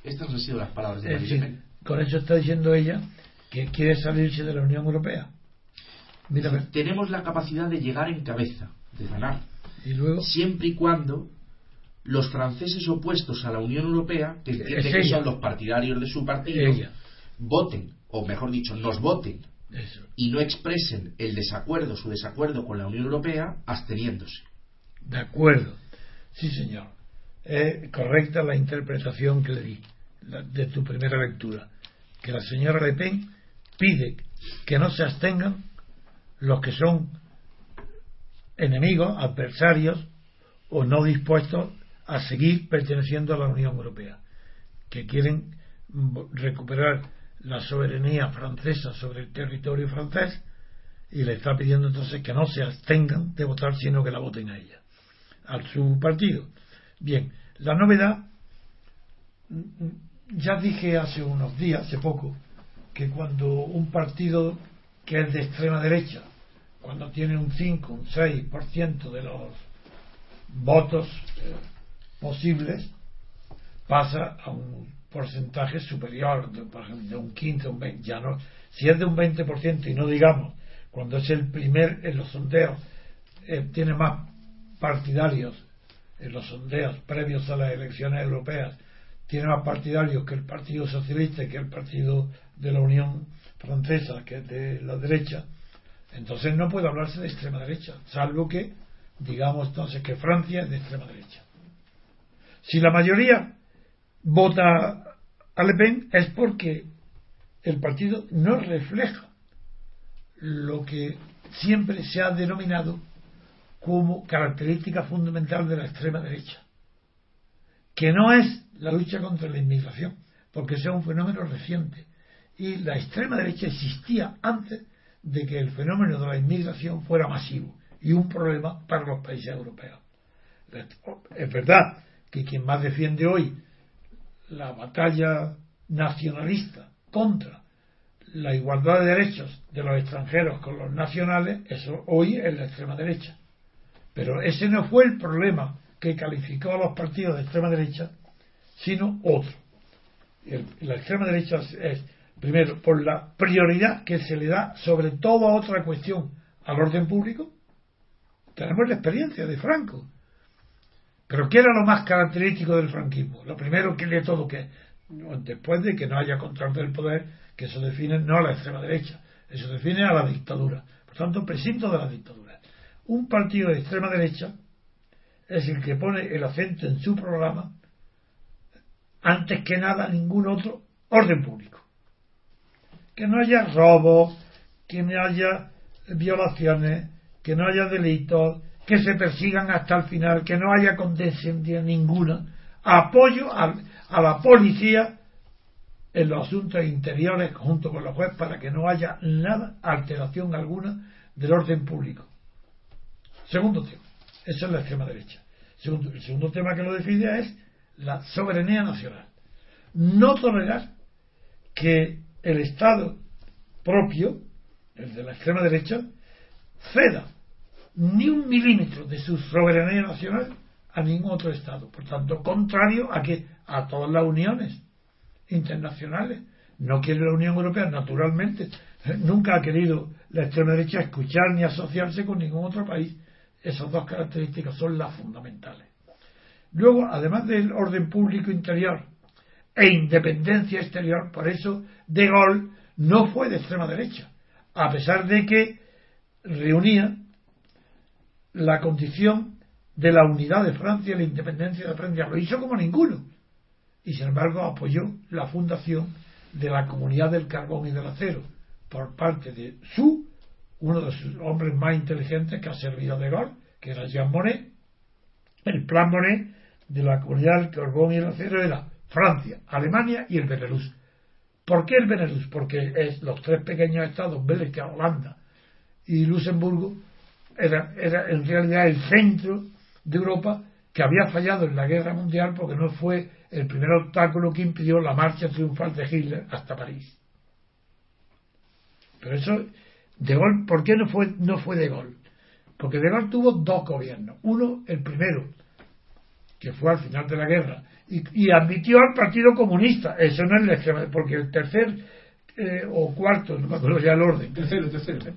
Estas han sido las palabras de Marine Con eso está diciendo ella que quiere salirse de la Unión Europea. tenemos la capacidad de llegar en cabeza, de ganar. ¿Y luego? Siempre y cuando los franceses opuestos a la Unión Europea, que entienden que son los partidarios de su partido, voten, o mejor dicho, nos voten y no expresen el desacuerdo, su desacuerdo con la Unión Europea, absteniéndose. De acuerdo. Sí, señor. Es correcta la interpretación que le di de tu primera lectura. Que la señora Le Pen pide que no se abstengan los que son enemigos, adversarios o no dispuestos a seguir perteneciendo a la Unión Europea, que quieren recuperar la soberanía francesa sobre el territorio francés y le está pidiendo entonces que no se abstengan de votar, sino que la voten a ella, a su partido. Bien, la novedad, ya dije hace unos días, hace poco, que cuando un partido que es de extrema derecha, cuando tiene un 5, un 6% de los votos eh, posibles, pasa a un porcentaje superior, por ejemplo, de un 15, un 20, ya no, si es de un 20% y no digamos, cuando es el primer en los sondeos, eh, tiene más partidarios en los sondeos previos a las elecciones europeas, tiene más partidarios que el Partido Socialista, que el Partido de la Unión Francesa, que es de la derecha, entonces no puede hablarse de extrema derecha, salvo que digamos entonces que Francia es de extrema derecha. Si la mayoría vota a Le Pen es porque el partido no refleja lo que siempre se ha denominado como característica fundamental de la extrema derecha, que no es la lucha contra la inmigración, porque sea un fenómeno reciente. Y la extrema derecha existía antes de que el fenómeno de la inmigración fuera masivo y un problema para los países europeos. Es verdad que quien más defiende hoy la batalla nacionalista contra la igualdad de derechos de los extranjeros con los nacionales, eso hoy es la extrema derecha. Pero ese no fue el problema que calificó a los partidos de extrema derecha, sino otro. la extrema derecha es, primero, por la prioridad que se le da sobre toda otra cuestión al orden público. Tenemos la experiencia de Franco. Pero ¿qué era lo más característico del franquismo? Lo primero que de todo que después de que no haya control del poder, que eso define no a la extrema derecha, eso define a la dictadura. Por tanto, precinto de la dictadura. Un partido de extrema derecha es el que pone el acento en su programa antes que nada ningún otro orden público. Que no haya robos, que no haya violaciones, que no haya delitos, que se persigan hasta el final, que no haya condescendencia ninguna, apoyo a, a la policía en los asuntos interiores junto con los jueces para que no haya nada, alteración alguna del orden público. Segundo tema, esa es la extrema derecha. El segundo tema que lo define es la soberanía nacional. No tolerar que el Estado propio, el de la extrema derecha, ceda ni un milímetro de su soberanía nacional a ningún otro Estado. Por tanto, contrario a que a todas las uniones internacionales. No quiere la Unión Europea, naturalmente. Nunca ha querido la extrema derecha escuchar ni asociarse con ningún otro país. Esas dos características son las fundamentales. Luego, además del orden público interior e independencia exterior, por eso De Gaulle no fue de extrema derecha, a pesar de que reunía la condición de la unidad de Francia y la independencia de Francia. Lo hizo como ninguno. Y sin embargo apoyó la fundación de la Comunidad del Carbón y del Acero por parte de su, uno de sus hombres más inteligentes que ha servido de Gaulle, que era Jean Monnet. El plan Monnet de la Comunidad del Carbón y el Acero era Francia, Alemania y el Benelux. ¿Por qué el Benelux? Porque es los tres pequeños estados, Bélgica, Holanda y Luxemburgo, era, era en realidad el centro de Europa que había fallado en la guerra mundial porque no fue el primer obstáculo que impidió la marcha triunfal de Hitler hasta París. Pero eso, De Gaulle, ¿por qué no fue, no fue De Gaulle? Porque De Gaulle tuvo dos gobiernos. Uno, el primero, que fue al final de la guerra, y, admitió al Partido Comunista. Eso no es la extrema, porque el tercer eh, o cuarto, no me acuerdo ya el orden. Tercero, tercero.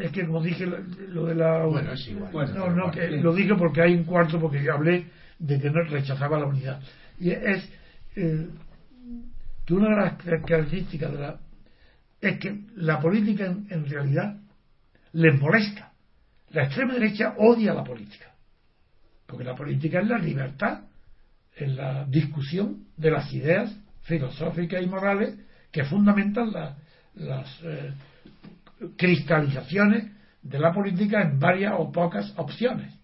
Es que como dije lo, de la. Bueno, es igual. no, no, que lo dije porque hay un cuarto, porque hablé de que no rechazaba la unidad. Y es eh, que una de las características de la, es que la política en, realidad les molesta. La extrema derecha odia la política. Porque la política es la libertad, es la discusión de las ideas filosóficas y morales que fundamentan las eh, cristalizaciones de la política en varias o pocas opciones.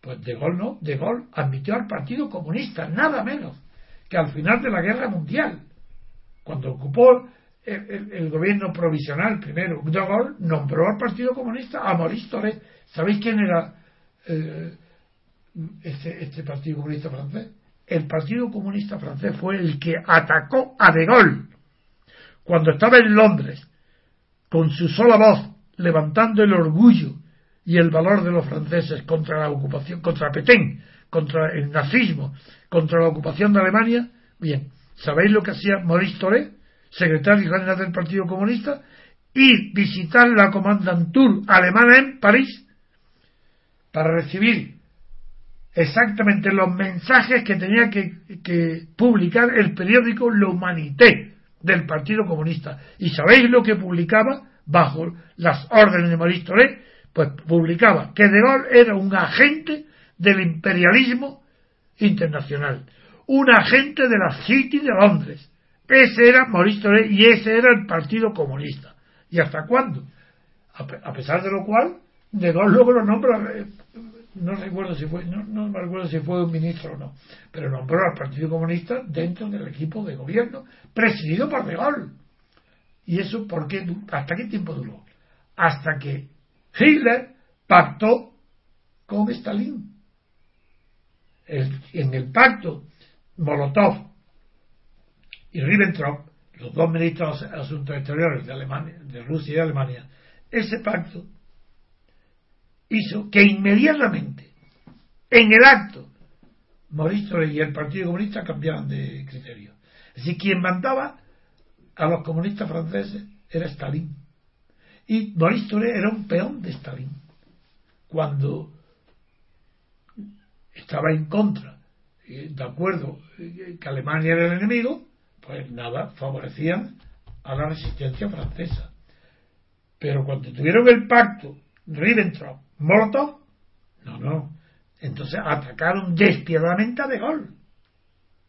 Pues De Gaulle no, De Gaulle admitió al Partido Comunista, nada menos que al final de la Guerra Mundial, cuando ocupó el, gobierno provisional primero, De Gaulle nombró al Partido Comunista a Maurice Torres. ¿Sabéis quién era eh, este, este Partido Comunista francés? El Partido Comunista francés fue el que atacó a De Gaulle cuando estaba en Londres, con su sola voz, levantando el orgullo y el valor de los franceses contra la ocupación, contra Petén, contra el nazismo, contra la ocupación de Alemania, bien, ¿sabéis lo que hacía Maurice Toré, secretario general del Partido Comunista? Ir visitar la Commandantur alemana en París para recibir exactamente los mensajes que tenía que, que publicar el periódico L'Humanité del Partido Comunista. ¿Y sabéis lo que publicaba bajo las órdenes de Maurice Toré? Pues publicaba que De Gaulle era un agente del imperialismo internacional, un agente de la City de Londres. Ese era Maurice Toré y ese era el Partido Comunista. ¿Y hasta cuándo? A pesar de lo cual, De Gaulle luego lo nombra, eh, no recuerdo si fue, no, no me recuerdo si fue un ministro o no, pero nombró al Partido Comunista dentro del equipo de gobierno, presidido por De Gaulle. ¿Y eso por qué? ¿Hasta qué tiempo duró? Hasta que Hitler pactó con Stalin. en el pacto, Molotov y Ribbentrop, los dos ministros de Asuntos Exteriores de, Alemania, de Rusia y Alemania, ese pacto hizo que inmediatamente, en el acto, Maurice y el Partido Comunista cambiaran de criterio. Es decir, quien mandaba a los comunistas franceses era Stalin. Y Maurice era un peón de Stalin. Cuando estaba en contra, de acuerdo que Alemania era el enemigo, pues nada, favorecían a la resistencia francesa. Pero cuando tuvieron el pacto Ribbentrop, Molotov, no, no. Entonces atacaron despiadadamente a De Gaulle.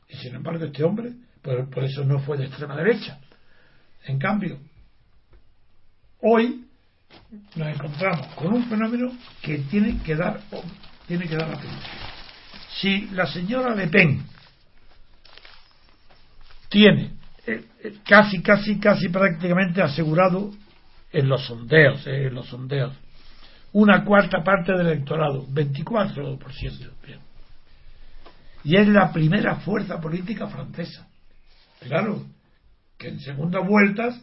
Y sin embargo, este hombre, por, por eso no fue de extrema derecha. En cambio, hoy nos encontramos con un fenómeno que tiene que dar, tiene que dar atención. Si la señora Le Pen tiene eh, eh, casi, casi, casi prácticamente asegurado en los sondeos, eh, en los sondeos, una cuarta parte del electorado, 24%. Bien. Y es la primera fuerza política francesa. Claro, que en segundas vueltas,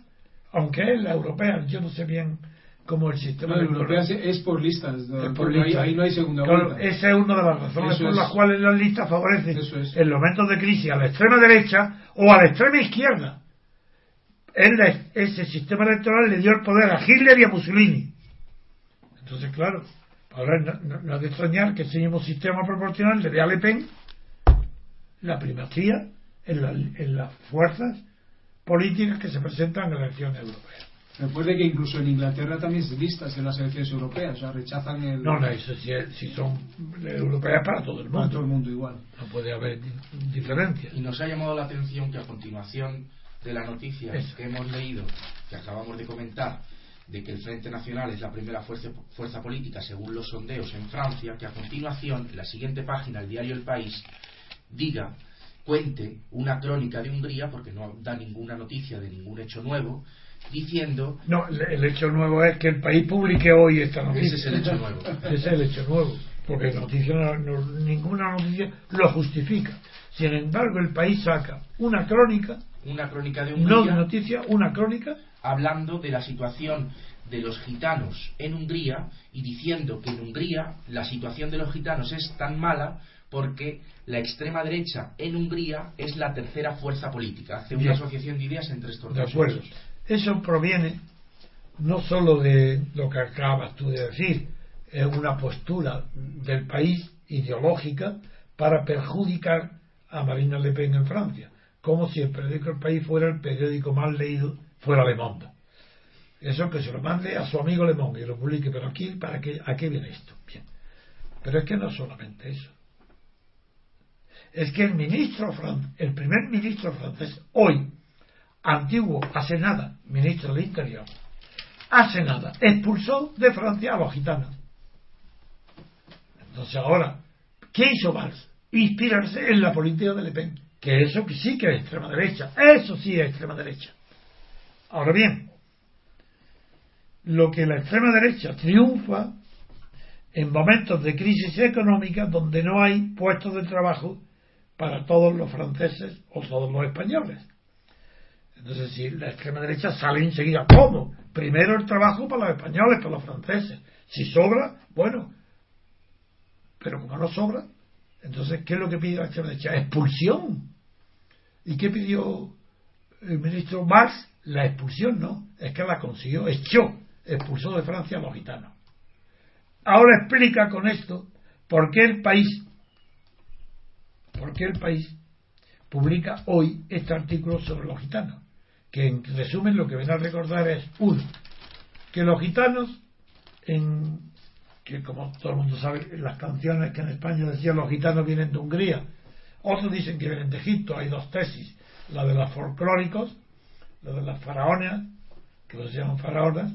aunque es la europea, yo no sé bien cómo el sistema no, europea es por listas, es por listas. Ahí, no hay segunda vuelta. Esa es una de las razones por las cuales las listas favorecen en los momentos de crisis a la extrema derecha o a la extrema izquierda. ese sistema electoral le dio el poder a Hitler y a Mussolini. Entonces, claro, ahora no, no, de extrañar que ese mismo sistema proporcional le dé a Le Pen la primacía en, en las fuerzas políticas que se presentan en la elección europea. Recuerde que incluso en Inglaterra también se listas en las elecciones europeas, o sea, rechazan el. No, no, eso si, son europeas para todo el mundo. Para todo el mundo igual. No puede haber diferencias. Y nos ha llamado la atención que a continuación de la noticia que hemos leído, que acabamos de comentar, de que el Frente Nacional es la primera fuerza, fuerza política según los sondeos en Francia, que a continuación, en la siguiente página, el diario El País, diga cuente una crónica de Hungría, porque no da ninguna noticia de ningún hecho nuevo, diciendo... No, el hecho nuevo es que el país publique hoy esta noticia. Ese es el hecho nuevo. *laughs* Ese es el hecho nuevo, porque noticia ninguna noticia lo justifica. Sin embargo, el país saca una crónica... Una crónica de Hungría... No de noticia, una crónica... Hablando de la situación de los gitanos en Hungría y diciendo que en Hungría la situación de los gitanos es tan mala porque la extrema derecha en Hungría es la tercera fuerza política. Hace una asociación de ideas entre estos dos. De acuerdo. Eso proviene no solo de lo que acabas tú de decir, es una postura del país ideológica para perjudicar a Marina Le Pen en Francia, como si el periódico El País fuera el periódico más leído, fuera Le Monde. Eso que se lo mande a su amigo Le Monde y lo publique, pero aquí, ¿para qué, ¿a qué viene esto? Bien. Pero es que no solamente eso es que el ministro, el primer ministro francés, hoy, antiguo, hace nada, ministro del Interior, hace nada, expulsó de Francia a los gitanos. Entonces ahora, ¿qué hizo Valls? Inspirarse en la política de Le Pen, que eso sí que es extrema derecha, eso sí es extrema derecha. Ahora bien, lo que la extrema derecha triunfa en momentos de crisis económica donde no hay puestos de trabajo para todos los franceses o todos los españoles. Entonces, si la extrema derecha sale enseguida, ¿cómo? Primero el trabajo para los españoles, para los franceses. Si sobra, bueno. Pero como no sobra, entonces, ¿qué es lo que pide la derecha? Expulsión. ¿Y qué pidió el ministro Marx? La expulsión, no. Es que la consiguió, echó, expulsó de Francia a los gitanos. Ahora explica con esto por qué el país por qué el país publica hoy este artículo sobre los gitanos, que en resumen lo que viene a recordar es, uno, que los gitanos, en, que como todo el mundo sabe, las canciones que en España decían los gitanos vienen de Hungría, otros dicen que vienen de Egipto, hay dos tesis, la de los folclóricos, la de las faraonas, que los llaman faraonas,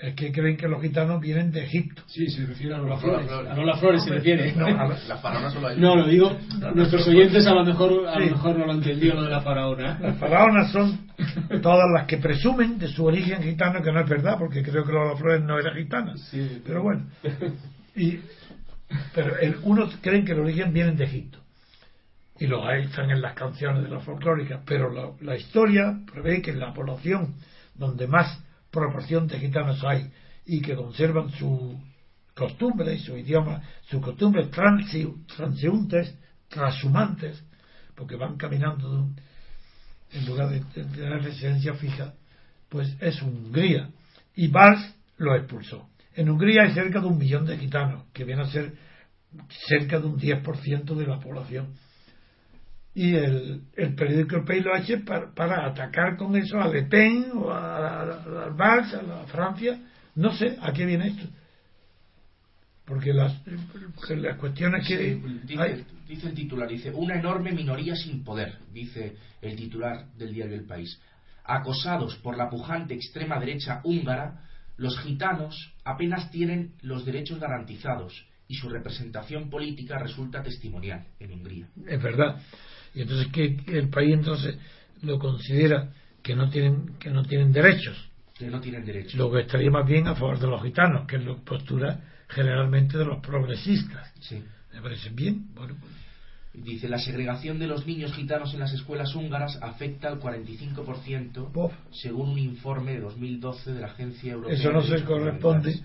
es que creen que los gitanos vienen de Egipto. Sí, se refiere a Lola Flores. Flores. A Lola Flores se refiere. No, a *laughs* la- Las faraonas solo hay No, lo digo, nuestros oyentes a lo mejor, a Sí. lo mejor no lo han entendido lo de la faraona. Las faraonas son todas las que presumen de su origen gitano, que no es verdad, porque creo que Lola Flores no era gitana. Sí. Pero bueno. *laughs* Y, pero el, unos creen que el origen viene de Egipto. Y los hay, están en las canciones de las folclóricas. Pero la, la historia prevé que en la población donde más proporción de gitanos hay y que conservan su costumbre y su idioma, sus costumbres transeúntes, transhumantes, porque van caminando en lugar de tener residencia fija, pues es Hungría. Y Valls lo expulsó. En Hungría hay cerca de un millón de gitanos, que viene a ser cerca de un 10% de la población. Y el, el periódico El País lo ha hecho para, para atacar con eso a Le Pen o a, a, a- a Valls, a la Francia. No sé a qué viene esto. Porque las, las cuestiones que. Sí, dice, hay- dice el titular, dice, una enorme minoría sin poder, dice el titular del diario El País. Acosados por la pujante extrema derecha húngara, los gitanos apenas tienen los derechos garantizados y su representación política resulta testimonial en Hungría. es verdad. Y entonces que el país entonces lo considera que no tienen que no tienen derechos. Que no tienen derechos. Lo que estaría más bien a favor de los gitanos, que es la postura generalmente de los progresistas. Sí. Me parece bien. Bueno, pues, Dice, la segregación de los niños gitanos en las escuelas húngaras afecta al 45%, bof, según un informe de 2012 de la Agencia Europea eso no se corresponde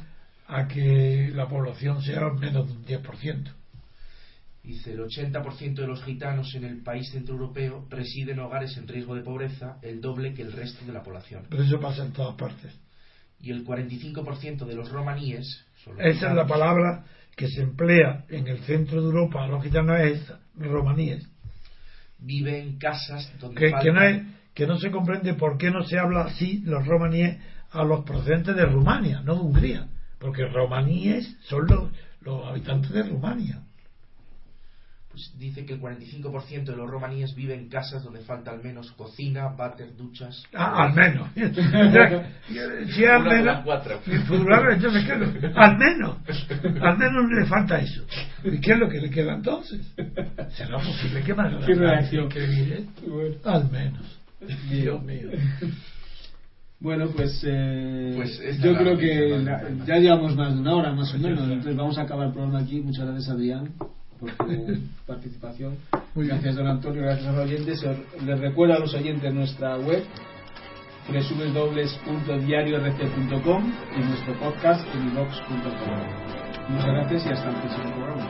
a que la población sea menos de un 10%. Dice, el 80% de los gitanos en el país centroeuropeo residen en hogares en riesgo de pobreza, el doble que el resto de la población. Pero eso pasa en todas partes. Y el 45% de los romaníes... son los Esa es la gitanos, palabra que se emplea en el centro de Europa a los gitanos es romaníes. Vive en casas donde que, que no es- que no se comprende por qué no se habla así los romaníes a los procedentes de Rumania, no de Hungría, porque romaníes son los, los habitantes de Rumania. Pues dice que el 45% de los romaníes vive en casas donde falta al menos cocina, váter, duchas... Ah, al menos. *laughs* si al Una de menos. las cuatro. y plural, entonces, ¿qué es lo- Al menos. Al menos le falta eso. ¿Y qué es lo que le queda entonces? ¿Será posible? ¿Qué manera Qué reacción. Al menos. Dios mío. Bueno, pues, eh, Pues yo creo que más la- ya llevamos más de una hora más o Pues menos, entonces vamos a acabar el programa aquí. Muchas gracias Adrián por tu *laughs* participación. Muy gracias don Antonio, gracias a los oyentes. Les recuerdo a los oyentes nuestra web www.diariorc.com y nuestro podcast en. Muchas gracias y hasta el próximo programa.